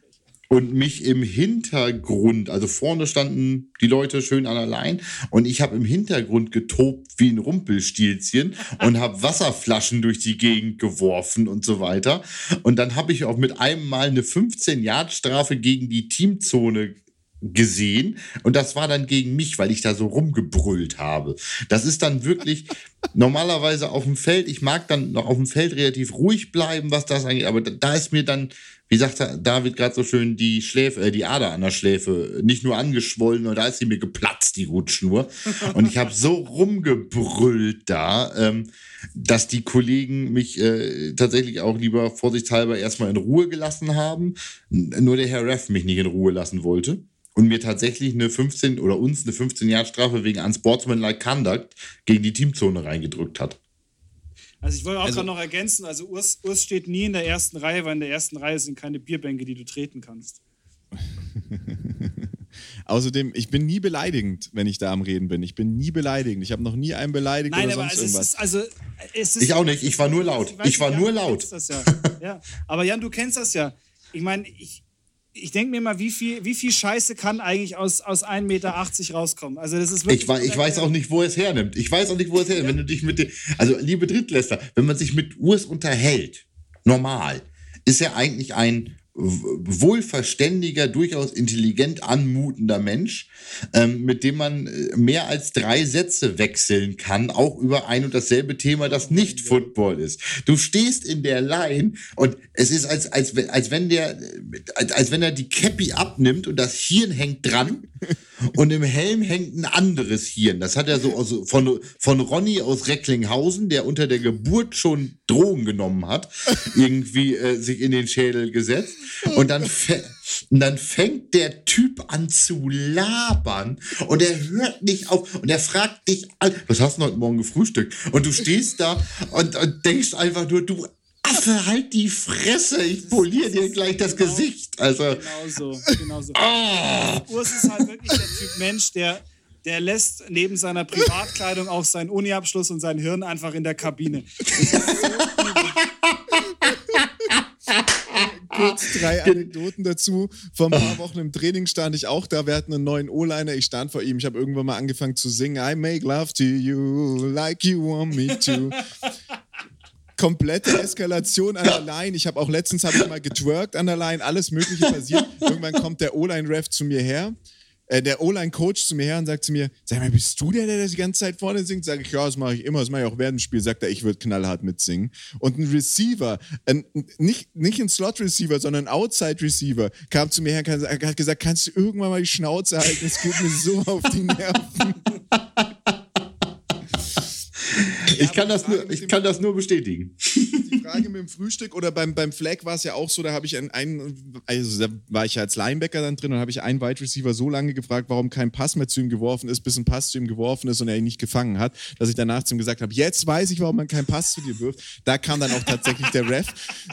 und mich im Hintergrund, also vorne standen die Leute schön an der Line und ich habe im Hintergrund getobt wie ein Rumpelstilzchen und habe Wasserflaschen durch die Gegend geworfen und so weiter. Und dann habe ich auch mit einem Mal eine 15-Yard-Strafe gegen die Teamzone gesehen und das war dann gegen mich, weil ich da so rumgebrüllt habe. Das ist dann wirklich normalerweise auf dem Feld, ich mag dann noch auf dem Feld relativ ruhig bleiben, was das angeht, aber da, ist mir dann, wie sagt David gerade so schön, die Schläfe, äh, die Ader an der Schläfe nicht nur angeschwollen, sondern da ist sie mir geplatzt, die Rutschnur. Und ich habe so rumgebrüllt da, ähm, dass die Kollegen mich äh, tatsächlich auch lieber vorsichtshalber erstmal in Ruhe gelassen haben. Nur der Herr Ref mich nicht in Ruhe lassen wollte und mir tatsächlich eine 15 oder uns eine 15 Jahr Strafe wegen Unsportsmanlike Conduct gegen die Teamzone reingedrückt hat. Also ich wollte auch Also- gerade noch ergänzen, also Urs, Urs steht nie in der ersten Reihe, weil in der ersten Reihe sind keine Bierbänke, die du treten kannst. Außerdem, ich bin nie beleidigend, wenn ich da am Reden bin. Ich bin nie beleidigend. Ich habe noch nie einen beleidigt Nein, oder aber sonst es irgendwas. ist, also, es ist, Ich auch nicht, ich war nur laut. weiß Ich war nicht, nur Jan, du laut. kennst Das ja. ja. Aber Jan, du kennst das ja. Ich meine, ich, ich denke mir mal, wie viel, wie viel Scheiße kann eigentlich aus, aus 1,80 Meter rauskommen? Also das ist wirklich Ich, wei- ich weiß auch nicht, wo er es hernimmt. Ich weiß auch nicht, wo er es hernimmt. Wenn du dich mit dem, also liebe Drittläster, wenn man sich mit Urs unterhält, normal, ist er eigentlich ein wohlverständiger, durchaus intelligent anmutender Mensch, ähm, mit dem man äh, mehr als drei Sätze wechseln kann, auch über ein und dasselbe Thema, das nicht Football ist. Du stehst in der Line und es ist, als, als, wenn- als, wenn der, äh, als, als wenn er die Cappy abnimmt und das Hirn hängt dran und im Helm hängt ein anderes Hirn. Das hat er so aus, von, von Ronny aus Recklinghausen, der unter der Geburt schon Drogen genommen hat, irgendwie äh, sich in den Schädel gesetzt. Und dann, und dann fängt der Typ an zu labern und er hört nicht auf und er fragt dich was hast du heute Morgen gefrühstückt? Und du stehst da und, und denkst einfach nur, du Affe, halt die Fresse, ich poliere dir gleich das Genau. Gesicht. Also, Genau so, genau so. ah. Urs ist halt wirklich der Typ Mensch, der, der lässt neben seiner Privatkleidung auch seinen Uniabschluss und sein Hirn einfach in der Kabine. kurz drei Anekdoten dazu. Vor ein paar Wochen im Training stand ich auch da. Wir hatten einen neuen O-Liner. Ich stand vor ihm. Ich habe irgendwann mal angefangen zu singen. I make love to you like you want me to. Komplette Eskalation an der Line. Ich habe auch letztens habe ich mal getwerkt an der Line. Alles Mögliche passiert. Irgendwann kommt der O-Line-Ref zu mir her. Äh, der O-Line-Coach zu mir her und sagt zu mir, sag mal, bist du der, der das die ganze Zeit vorne singt? Sag ich, ja, das mache ich immer, das mache ich auch während dem Spiel. Sagt er, ich würde knallhart mitsingen. Und ein Receiver, ein, nicht, nicht ein Slot-Receiver, sondern ein Outside-Receiver, kam zu mir her und hat gesagt, kannst du irgendwann mal die Schnauze halten? Es geht mir so auf die Nerven. Ich kann, das nur, ich kann das nur bestätigen. die Frage mit dem Frühstück oder beim, beim Flag war es ja auch so, da habe ich einen, einen, also da war ich ja als Linebacker dann drin und habe ich einen Wide Receiver so lange gefragt, warum kein Pass mehr zu ihm geworfen ist, bis ein Pass zu ihm geworfen ist und er ihn nicht gefangen hat, dass ich danach zu ihm gesagt habe, jetzt weiß ich, warum man keinen Pass zu dir wirft. Da kam dann auch tatsächlich der Ref.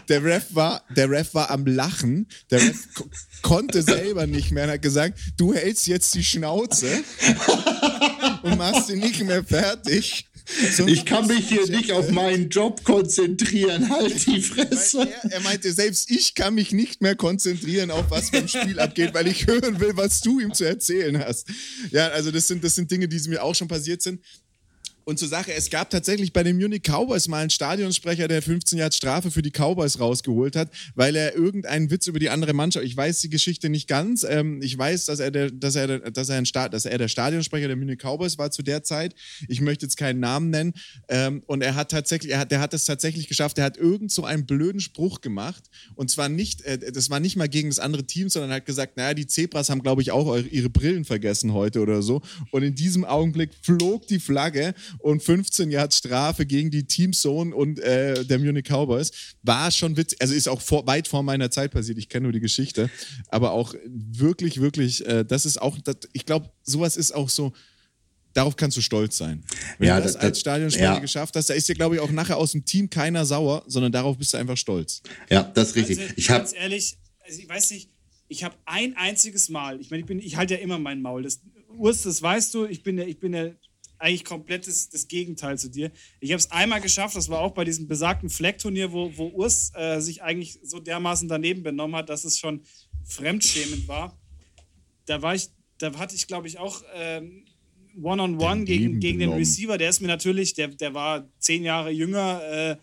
Der Ref war, der Ref war am Lachen. Der Ref ko konnte selber nicht mehr und hat gesagt, du hältst jetzt die Schnauze und machst ihn nicht mehr fertig. Sonst Ich kann mich hier nicht auf meinen Job konzentrieren. Halt die Fresse. Er, er meinte, selbst ich kann mich nicht mehr konzentrieren auf was beim Spiel abgeht, weil ich hören will, was du ihm zu erzählen hast. Ja, also das sind, das sind Dinge, die mir auch schon passiert sind. Und zur Sache, es gab tatsächlich bei den Munich Cowboys mal einen Stadionsprecher, der 15 Jahre Strafe für die Cowboys rausgeholt hat, weil er irgendeinen Witz über die andere Mannschaft, ich weiß die Geschichte nicht ganz, ähm, ich weiß, dass er, der, dass, er, dass, er ein Sta dass er der Stadionsprecher der Munich Cowboys war zu der Zeit. Ich möchte jetzt keinen Namen nennen. Ähm, und er hat tatsächlich, er hat, der hat es tatsächlich geschafft, er hat irgend so einen blöden Spruch gemacht. Und zwar nicht, äh, das war nicht mal gegen das andere Team, sondern hat gesagt, naja, die Zebras haben, glaube ich, auch eure, ihre Brillen vergessen heute oder so. Und in diesem Augenblick flog die Flagge und 15 Jahre Strafe gegen die Teamzone und äh, der Munich Cowboys. War schon witzig, also ist auch vor, weit vor meiner Zeit passiert, ich kenne nur die Geschichte, aber auch wirklich, wirklich, äh, das ist auch, das, ich glaube, sowas ist auch so, darauf kannst du stolz sein. Wenn ja, du das, das als Stadionsprecher ja. geschafft hast, da ist dir, glaube ich, auch nachher aus dem Team keiner sauer, sondern darauf bist du einfach stolz. Ja, das ist richtig. Also, ich ganz ehrlich, also ich weiß nicht, ich habe ein einziges Mal, ich meine, ich, ich halte ja immer mein Maul. Das, Urs, das weißt du, ich bin ja, ich bin ja eigentlich komplett das, das Gegenteil zu dir. Ich habe es einmal geschafft, das war auch bei diesem besagten Fleckturnier, wo, wo Urs äh, sich eigentlich so dermaßen daneben benommen hat, dass es schon fremdschämend war. Da war ich, da hatte ich, glaube ich, auch ähm, One-on-One gegen, gegen den Receiver. Der ist mir natürlich, der, der war zehn Jahre jünger, äh,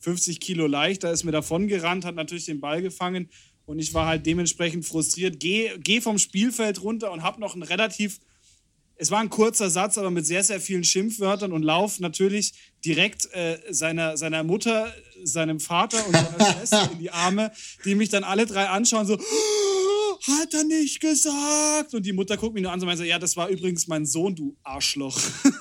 50 Kilo leichter, ist mir davon gerannt, hat natürlich den Ball gefangen und ich war halt dementsprechend frustriert. Geh, geh vom Spielfeld runter und habe noch einen relativ es war ein kurzer Satz, aber mit sehr, sehr vielen Schimpfwörtern und Lauf natürlich direkt äh, seiner, seiner Mutter, seinem Vater und seiner Schwester in die Arme, die mich dann alle drei anschauen, so, oh, hat er nicht gesagt? Und die Mutter guckt mich nur an und meint so, ja, das war übrigens mein Sohn, du Arschloch.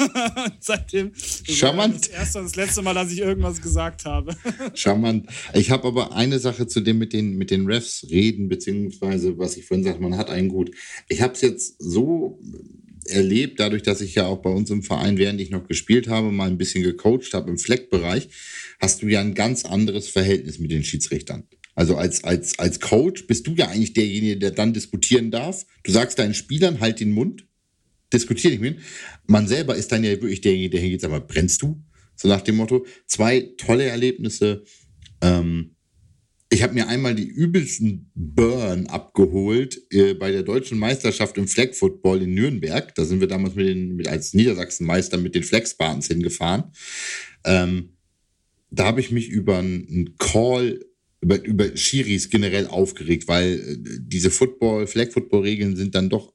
Seitdem, das Charmant. das erste und das letzte Mal, dass ich irgendwas gesagt habe. Charmant. Ich habe aber eine Sache zu dem mit den, mit den Refs reden, beziehungsweise, was ich vorhin sagte, man hat einen gut. Ich habe es jetzt so erlebt, dadurch, dass ich ja auch bei uns im Verein, während ich noch gespielt habe, mal ein bisschen gecoacht habe im Fleckbereich, hast du ja ein ganz anderes Verhältnis mit den Schiedsrichtern. Also als, als, als Coach bist du ja eigentlich derjenige, der dann diskutieren darf. Du sagst deinen Spielern, halt den Mund, diskutier nicht mit. Man selber ist dann ja wirklich derjenige, der hingeht, sag mal, brennst du? So nach dem Motto. Zwei tolle Erlebnisse. Ähm, ich habe mir einmal die übelsten Burn abgeholt äh, bei der deutschen Meisterschaft im Flag Football in Nürnberg. Da sind wir damals mit den, mit, als Niedersachsenmeister mit den Spartans hingefahren. Ähm, da habe ich mich über einen Call über, über Schiris generell aufgeregt, weil äh, diese Football, Flag Football Regeln sind dann doch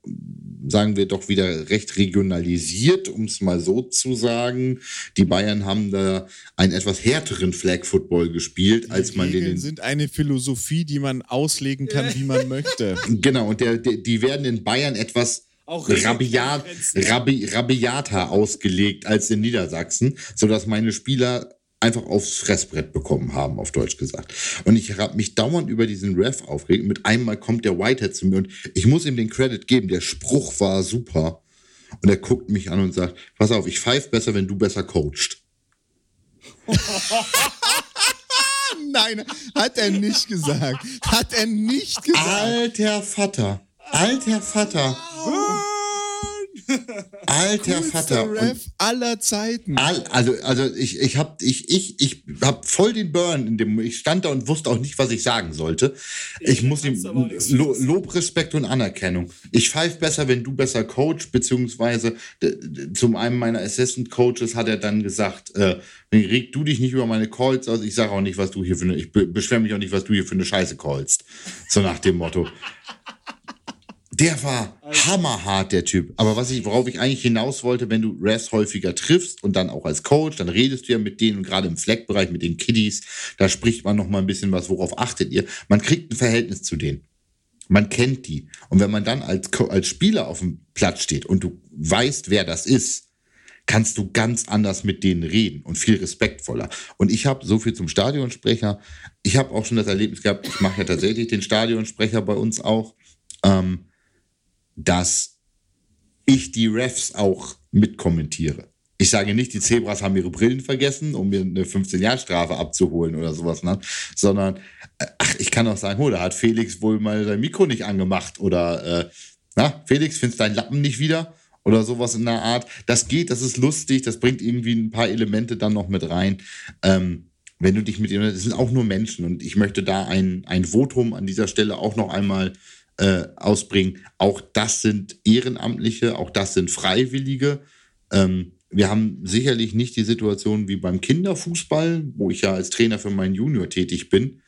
sagen wir doch wieder recht regionalisiert, um es mal so zu sagen. Die Bayern haben da einen etwas härteren Flag Football gespielt, die als man Regeln den. sind eine Philosophie, die man auslegen kann, wie man möchte. Genau, und der, der, die werden in Bayern etwas rabiat, rabi, rabiater ausgelegt als in Niedersachsen, sodass meine Spieler einfach aufs Fressbrett bekommen haben, auf Deutsch gesagt. Und ich habe mich dauernd über diesen Ref aufgeregt. Mit einmal kommt der Whitehead zu mir und ich muss ihm den Credit geben. Der Spruch war super. Und er guckt mich an und sagt, pass auf, ich pfeife besser, wenn du besser coachst. Nein, hat er nicht gesagt. Hat er nicht gesagt. Alter Vater. Alter Vater. Alter Vater. Ref aller Zeiten. All, also, also ich, ich habe ich, ich, ich hab voll den Burn in dem. Ich stand da und wusste auch nicht, was ich sagen sollte. Ich, ich muss ihm Lo, Lob, Respekt und Anerkennung. Ich pfeife besser, wenn du besser coach, beziehungsweise zum einen meiner Assistant Coaches hat er dann gesagt, äh, reg du dich nicht über meine Calls aus. Ich sage auch nicht, was du hier für eine, ich beschwere mich auch nicht, was du hier für eine Scheiße callst. So nach dem Motto. Der war hammerhart, der Typ. Aber was ich, worauf ich eigentlich hinaus wollte, wenn du Refs häufiger triffst und dann auch als Coach, dann redest du ja mit denen und gerade im Fleckbereich mit den Kiddies, da spricht man noch mal ein bisschen was, worauf achtet ihr? Man kriegt ein Verhältnis zu denen. Man kennt die. Und wenn man dann als, als Spieler auf dem Platz steht und du weißt, wer das ist, kannst du ganz anders mit denen reden und viel respektvoller. Und ich habe so viel zum Stadionsprecher. Ich habe auch schon das Erlebnis gehabt, ich mache ja tatsächlich den Stadionsprecher bei uns auch. Ähm, dass ich die Refs auch mitkommentiere. Ich sage nicht, die Zebras haben ihre Brillen vergessen, um mir eine 15-Jahr-Strafe abzuholen oder sowas, ne? sondern äh, ach, ich kann auch sagen, oh, da hat Felix wohl mal sein Mikro nicht angemacht oder äh, na, Felix, findest deinen Lappen nicht wieder? Oder sowas in der Art. Das geht, das ist lustig, das bringt irgendwie ein paar Elemente dann noch mit rein. Ähm, wenn du dich mit ihnen, das sind auch nur Menschen und ich möchte da ein, ein Votum an dieser Stelle auch noch einmal äh, ausbringen. Auch das sind Ehrenamtliche, auch das sind Freiwillige. Ähm, wir haben sicherlich nicht die Situation wie beim Kinderfußball, wo ich ja als Trainer für meinen Junior tätig bin,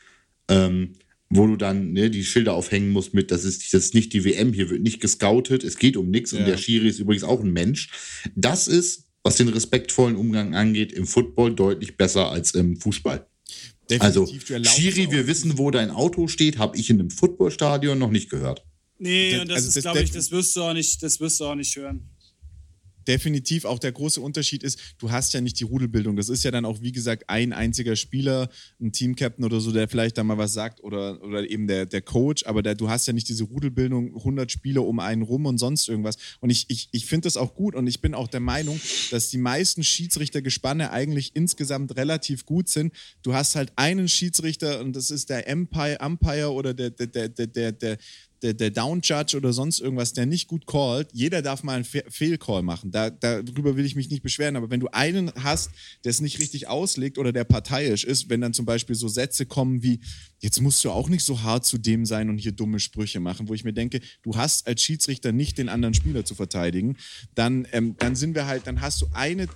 ähm, wo du dann ne, die Schilder aufhängen musst mit, das ist, das ist nicht die WM, hier wird nicht gescoutet, es geht um nichts Ja. und der Schiri ist übrigens auch ein Mensch. Das ist, was den respektvollen Umgang angeht, im Football deutlich besser als im Fußball. Also, Definitiv, erlaubst Schiri, wir wissen, wo dein Auto steht, habe ich in einem Footballstadion noch nicht gehört. Nee, Das- und das also ist, glaube ich, das wirst du auch nicht, das wirst du auch nicht hören. Definitiv auch der große Unterschied ist, du hast ja nicht die Rudelbildung. Das ist ja dann auch, wie gesagt, ein einziger Spieler, ein Teamcaptain oder so, der vielleicht da mal was sagt oder, oder eben der, der Coach, aber der, du hast ja nicht diese Rudelbildung, 100 Spieler um einen rum und sonst irgendwas. Und ich, ich, ich finde das auch gut und ich bin auch der Meinung, dass die meisten Schiedsrichtergespanne eigentlich insgesamt relativ gut sind. Du hast halt einen Schiedsrichter und das ist der Empire, Umpire oder der, der, der, der, der, der der, der Down Judge oder sonst irgendwas, der nicht gut callt, jeder darf mal einen Fe Fehlcall machen. Da, darüber will ich mich nicht beschweren. Aber wenn du einen hast, der es nicht richtig auslegt oder der parteiisch ist, wenn dann zum Beispiel so Sätze kommen wie, jetzt musst du auch nicht so hart zu dem sein und hier dumme Sprüche machen, wo ich mir denke, du hast als Schiedsrichter nicht den anderen Spieler zu verteidigen, dann, ähm, dann sind wir halt, dann hast du eine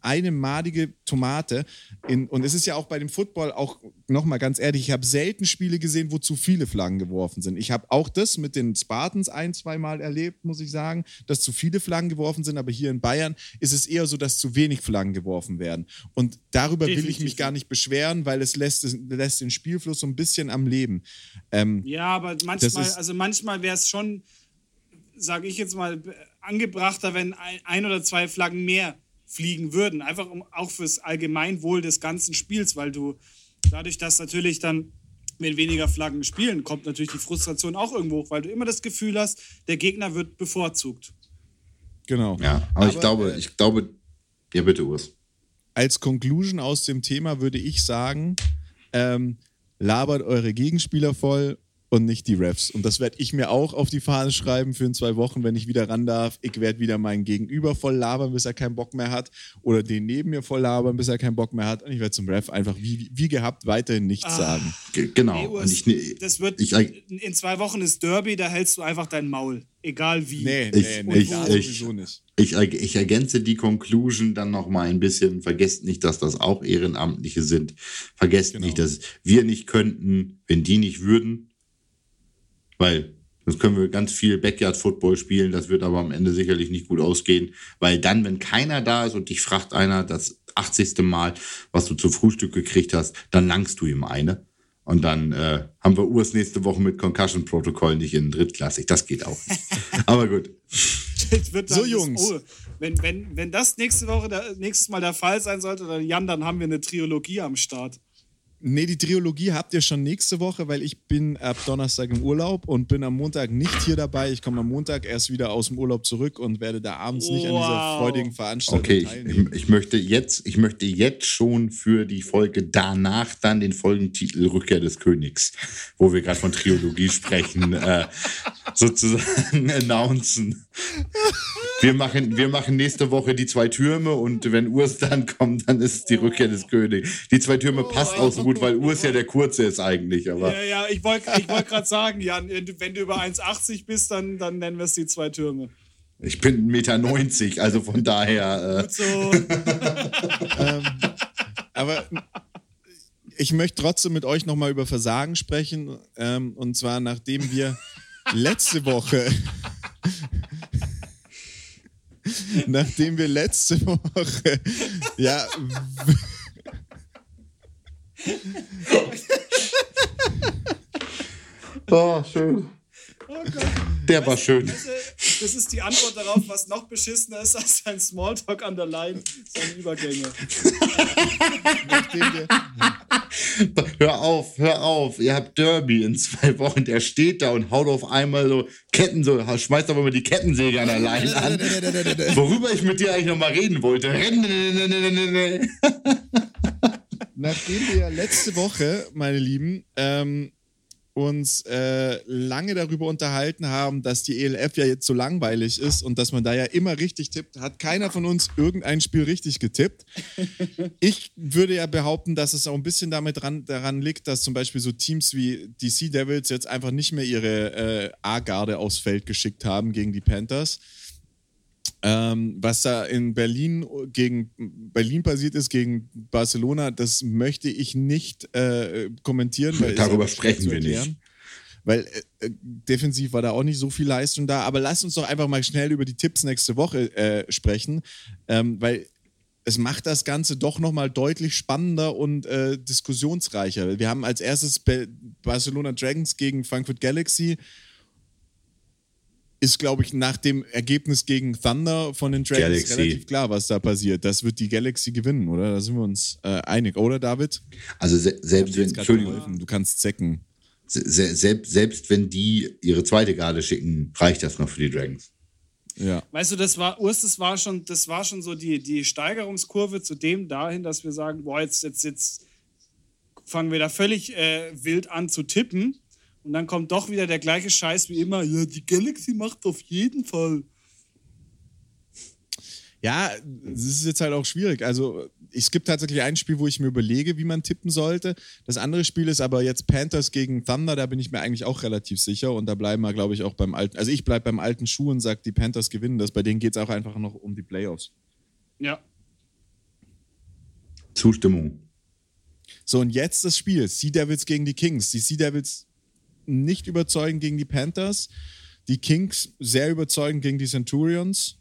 eine madige Tomate. In, und es ist ja auch bei dem Football auch, nochmal ganz ehrlich, ich habe selten Spiele gesehen, wo zu viele Flaggen geworfen sind. Ich habe auch das mit den Spartans ein, zweimal erlebt, muss ich sagen, dass zu viele Flaggen geworfen sind. Aber hier in Bayern ist es eher so, dass zu wenig Flaggen geworfen werden. Und darüber will ich Definitiv. mich gar nicht beschweren, weil es lässt, lässt den Spielfluss so ein bisschen am Leben. Ähm, Ja, aber manchmal, ist- also manchmal wäre es schon, sage ich jetzt mal, angebrachter, wenn ein, ein oder zwei Flaggen mehr fliegen würden. Einfach um, auch fürs Allgemeinwohl des ganzen Spiels, weil du dadurch, dass natürlich dann, wenn weniger Flaggen spielen, kommt natürlich die Frustration auch irgendwo hoch, weil du immer das Gefühl hast, der Gegner wird bevorzugt. genau. Ja, aber, ich Aber, glaube, äh, ich glaube, ja bitte, Urs. als Conclusion aus dem Thema würde ich sagen, ähm, labert eure Gegenspieler voll und nicht die Refs. Und das werde ich mir auch auf die Fahne schreiben für in zwei Wochen, wenn ich wieder ran darf. Ich werde wieder meinen Gegenüber voll labern, bis er keinen Bock mehr hat. Oder den neben mir voll labern, bis er keinen Bock mehr hat. Und ich werde zum Ref einfach wie, wie gehabt weiterhin nichts sagen. G genau. Nee, ich, ne- das wird, ich, in zwei Wochen ist Derby, da hältst du einfach dein Maul. Egal wie. Nee, Ich- nee, nee, ich- da ich- nicht. Ich, ich ergänze die Conclusion dann noch mal ein bisschen. Vergesst nicht, dass das auch Ehrenamtliche sind. Vergesst Genau. nicht, dass wir nicht könnten, wenn die nicht würden. Weil sonst können wir ganz viel Backyard-Football spielen. Das wird aber am Ende sicherlich nicht gut ausgehen. Weil dann, wenn keiner da ist und dich fragt einer das 80. Mal, was du zum Frühstück gekriegt hast, dann langst du ihm eine. Und dann äh, haben wir Urs nächste Woche mit Concussion-Protokoll nicht in drittklassig. Das geht auch nicht. aber gut. So, Jungs. Oh, wenn, wenn, wenn das nächste Woche, der, nächstes Mal der Fall sein sollte, dann Jan, dann haben wir eine Trilogie am Start. Nee, die Trilogie habt ihr schon nächste Woche, weil ich bin ab Donnerstag im Urlaub und bin am Montag nicht hier dabei. Ich komme am Montag erst wieder aus dem Urlaub zurück und werde da abends nicht an dieser Wow. freudigen Veranstaltung Okay, ich, teilnehmen. ich, ich, möchte jetzt, ich möchte jetzt schon für die Folge danach dann den Folgentitel Rückkehr des Königs, wo wir gerade von Trilogie sprechen, äh, sozusagen announcen. Wir machen, wir machen nächste Woche die zwei Türme und wenn Urs dann kommt, dann ist es die Rückkehr des Königs. Die zwei Türme passt auch so gut, weil Urs ja der Kurze ist eigentlich, aber Ja, ja, ich wollte ich wollt gerade sagen, Jan, wenn du- über 1,80 bist, dann, dann nennen wir es die zwei Türme. ich bin 1,90 Meter, also von daher. Gut so. Aber ich möchte trotzdem mit euch nochmal über Versagen sprechen. Ähm, und zwar nachdem wir letzte Woche. nachdem wir letzte Woche. Ja. Oh, schön. Der war schön. Das ist die Antwort darauf, was noch beschissener ist als sein Smalltalk an der Line, seine Übergänge. Hör auf, hör auf. Ihr habt Derby in zwei Wochen. Der steht da und haut auf einmal so Ketten, so schmeißt aber mal die Kettensäge an der Leine an. Worüber ich mit dir eigentlich nochmal reden wollte. nachdem wir ja letzte Woche, meine Lieben, ähm, uns äh, lange darüber unterhalten haben, dass die ELF ja jetzt so langweilig ist und dass man da ja immer richtig tippt, hat keiner von uns irgendein Spiel richtig getippt. Ich würde ja behaupten, dass es auch ein bisschen damit dran, daran liegt, dass zum Beispiel so Teams wie die Sea Devils jetzt einfach nicht mehr ihre äh, A-Garde aufs Feld geschickt haben gegen die Panthers. Ähm, was da in Berlin gegen Berlin passiert ist gegen Barcelona, das möchte ich nicht äh, kommentieren. Weil Darüber sprechen wir nicht. Weil äh, äh, defensiv war da auch nicht so viel Leistung da. Aber lasst uns doch einfach mal schnell über die Tipps nächste Woche äh, sprechen, ähm, weil es macht das Ganze doch nochmal deutlich spannender und äh, diskussionsreicher. Wir haben als erstes Barcelona Dragons gegen Frankfurt Galaxy ist, glaube ich, nach dem Ergebnis gegen Thunder von den Dragons Galaxy. relativ klar, was da passiert. Das wird die Galaxy gewinnen, oder? Da sind wir uns äh, einig, oder David? Also se selbst wenn, Entschuldigung, du kannst zecken. Se selbst, selbst wenn die ihre zweite Garde schicken, reicht das noch für die Dragons. Ja. Weißt du, das war, Urs, das war schon, das war schon so die, die Steigerungskurve zu dem dahin, dass wir sagen, boah, jetzt, jetzt, jetzt fangen wir da völlig äh, wild an zu tippen. Und dann kommt doch wieder der gleiche Scheiß wie immer. Ja, die Galaxy macht auf jeden Fall. Ja, es ist jetzt halt auch schwierig. Also, es gibt tatsächlich ein Spiel, wo ich mir überlege, wie man tippen sollte. Das andere Spiel ist aber jetzt Panthers gegen Thunder. Da bin ich mir eigentlich auch relativ sicher. Und da bleiben wir, glaube ich, auch beim alten. Also, ich bleibe beim alten Schuh und sage, die Panthers gewinnen das. Bei denen geht es auch einfach noch um die Playoffs. Ja. Zustimmung. So, und jetzt das Spiel: Sea Devils gegen die Kings. Die Sea Devils nicht überzeugend gegen die Panthers. Die Kings sehr überzeugend gegen die Centurions.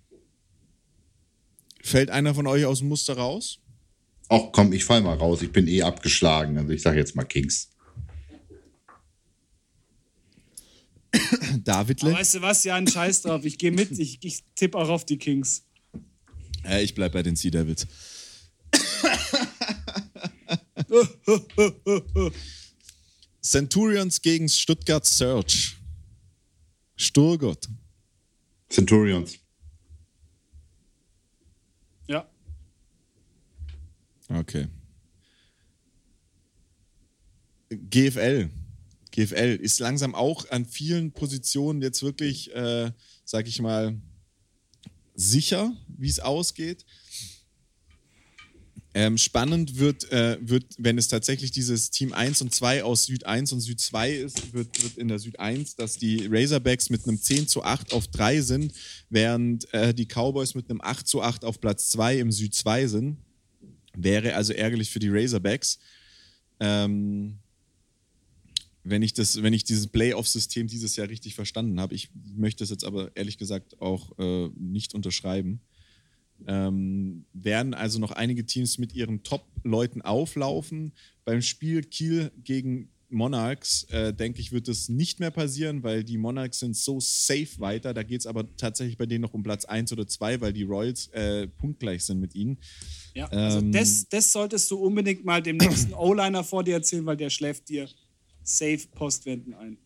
Fällt einer von euch aus dem Muster raus? Ach komm, ich fall mal raus. Ich bin eh abgeschlagen. Also ich sage jetzt mal Kings. David. Weißt du was, ja, ein Scheiß drauf. Ich gehe mit. Ich, ich tippe auch auf die Kings. Äh, ich bleib bei den Sea Devils. Centurions gegen Stuttgart Search. Sturgott. Centurions. Ja. Okay. GFL. GFL ist langsam auch an vielen Positionen jetzt wirklich, äh, sag ich mal, sicher, wie es ausgeht. Ähm, spannend wird, äh, wird, wenn es tatsächlich dieses Team 1 und 2 aus Süd 1 und Süd 2 ist, wird, wird in der Süd 1, dass die Razorbacks mit einem 10 zu 8 auf 3 sind, während äh, die Cowboys mit einem 8 zu 8 auf Platz 2 im Süd 2 sind. Wäre also ärgerlich für die Razorbacks. Ähm, wenn ich, das, wenn ich dieses Playoff-System dieses Jahr richtig verstanden habe. Ich möchte es jetzt aber ehrlich gesagt auch äh, nicht unterschreiben. Ähm, werden also noch einige Teams mit ihren Top-Leuten auflaufen. Beim Spiel Kiel gegen Monarchs, äh, denke ich, wird das nicht mehr passieren, weil die Monarchs sind so safe weiter. Da geht es aber tatsächlich bei denen noch um Platz 1 oder 2, weil die Royals äh, punktgleich sind mit ihnen. Ja, also ähm, das, das solltest du unbedingt mal dem nächsten O-Liner vor dir erzählen, weil der schläft dir safe Postwenden ein.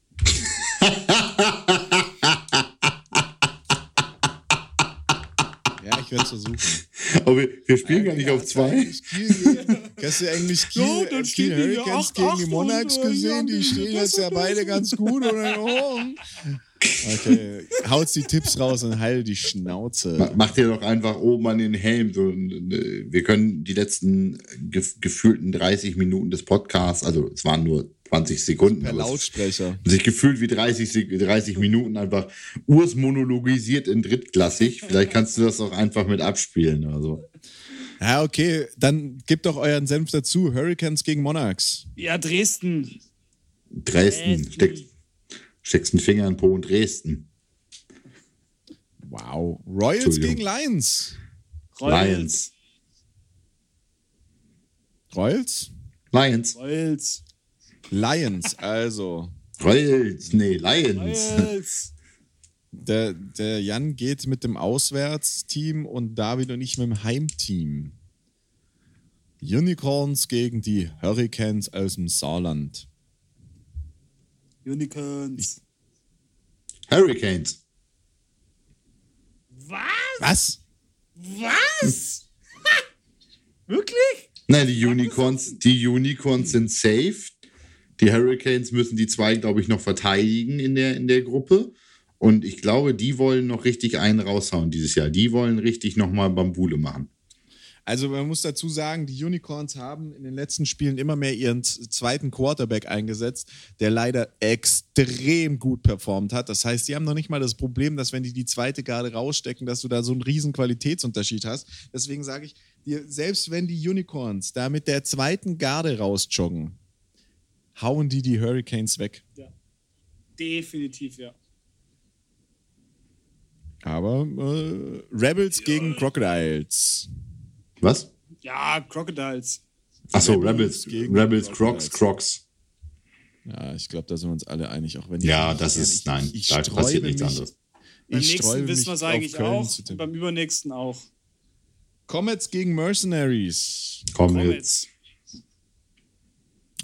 Ich werde es versuchen. Aber wir, spielen gar nicht auf zwei. Hast du eigentlich Kiel, ja, äh, Kiel Hurricanes gegen die Monarchs gesehen? Die stehen jetzt ja beide ganz gut. Oder? Oh. Okay, haut die Tipps raus und heil die Schnauze. Macht ihr doch einfach oben an den Helm. Wir können die letzten gefühlten 30 Minuten des Podcasts, also es waren nur 20 Sekunden. Per Lautsprecher. Sich gefühlt wie 30, 30 Minuten einfach Urs monologisiert in drittklassig. Vielleicht kannst du das auch einfach mit abspielen oder so. Ja, okay. Dann gebt doch euren Senf dazu. Hurricanes gegen Monarchs. Ja, Dresden. Dresden. Dresden. Steck, steckst einen Finger in Po und Dresden. Wow. Royals gegen Lions. Royals. Royals? Lions. Royals. Lions, also. Royals, nee, Lions. Royals. Der, der Jan geht mit dem Auswärtsteam und David und ich mit dem Heimteam. Unicorns gegen die Hurricanes aus dem Saarland. Unicorns. Hurricanes. Was? Was? Was? Wirklich? Nein, die Unicorns, die Unicorns sind safe. Die Hurricanes müssen die zwei, glaube ich, noch verteidigen in der, in der Gruppe. Und ich glaube, die wollen noch richtig einen raushauen dieses Jahr. Die wollen richtig nochmal Bambule machen. Also man muss dazu sagen, die Unicorns haben in den letzten Spielen immer mehr ihren zweiten Quarterback eingesetzt, der leider extrem gut performt hat. Das heißt, die haben noch nicht mal das Problem, dass wenn die die zweite Garde rausstecken, dass du da so einen riesen Qualitätsunterschied hast. Deswegen sage ich dir, selbst wenn die Unicorns da mit der zweiten Garde rausjoggen, hauen die die Hurricanes weg. Ja. Definitiv, ja. Aber äh, Rebels ja. gegen Crocodiles. Was? Ja, Crocodiles. Achso, Rebels, Rebels, Rebels Crocs, Crocs. Ja, ich glaube, da sind wir uns alle einig, auch wenn Ja, das ist, ich, nein, ich, da passiert nichts anderes. Beim nächsten wissen wir es eigentlich auch, und beim übernächsten auch. Comets gegen Mercenaries. Comets.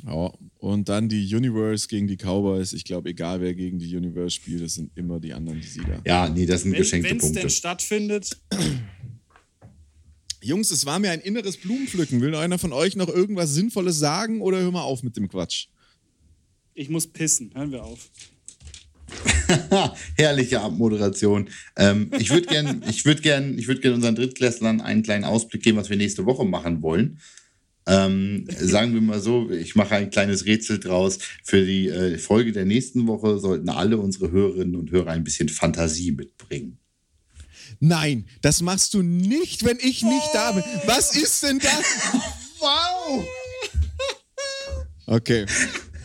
Ja, und dann die Universe gegen die Cowboys. Ich glaube, egal wer gegen die Universe spielt, das sind immer die anderen die Sieger. Ja, nee, das sind Wenn, geschenkte Punkte. Wenn es denn stattfindet. Jungs, es war mir ein inneres Blumenpflücken. Will einer von euch noch irgendwas Sinnvolles sagen oder hör mal auf mit dem Quatsch? Ich muss pissen. Hören wir auf. Herrliche Abmoderation. Ähm, ich würde gerne würd gern, würd gern unseren Drittklässlern einen kleinen Ausblick geben, was wir nächste Woche machen wollen. Ähm, sagen wir mal so, ich mache ein kleines Rätsel draus. Für die äh, Folge der nächsten Woche sollten alle unsere Hörerinnen und Hörer ein bisschen Fantasie mitbringen. Nein, das machst du nicht, wenn ich nicht da bin. Was ist denn das? Wow! Okay.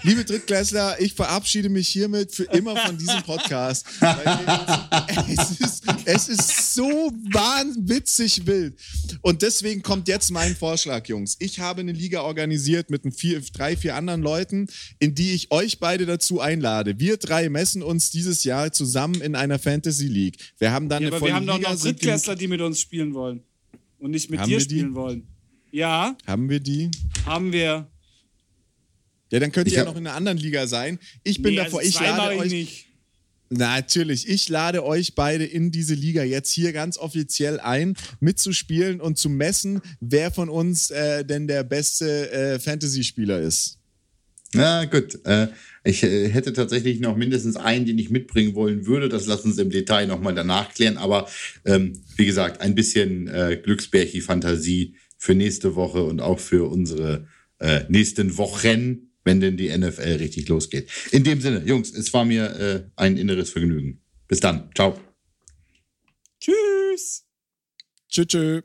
Liebe Drittklässler, ich verabschiede mich hiermit für immer von diesem Podcast. es, ist, es ist so wahnwitzig wild. Und deswegen kommt jetzt mein Vorschlag, Jungs. Ich habe eine Liga organisiert mit vier, drei, vier anderen Leuten, in die ich euch beide dazu einlade. Wir drei messen uns dieses Jahr zusammen in einer Fantasy League. Wir haben dann ja, eine aber wir haben doch noch Drittklässler, die mit uns spielen wollen. Und nicht mit haben dir spielen wollen. Ja. Haben wir die? Haben wir. Ja, dann könnt ihr ja noch in einer anderen Liga sein. Ich bin nee, davor, also ich lade euch. Nicht. Natürlich, ich lade euch beide in diese Liga jetzt hier ganz offiziell ein, mitzuspielen und zu messen, wer von uns äh, denn der beste äh, Fantasy-Spieler ist. Na gut, äh, ich äh, hätte tatsächlich noch mindestens einen, den ich mitbringen wollen würde. Das lassen uns im Detail nochmal danach klären. Aber ähm, wie gesagt, ein bisschen äh, Glücksbärchi-Fantasie für nächste Woche und auch für unsere äh, nächsten Wochen wenn denn die NFL richtig losgeht. In dem Sinne, Jungs, es war mir äh, ein inneres Vergnügen. Bis dann. Ciao. Tschüss. Tschüss.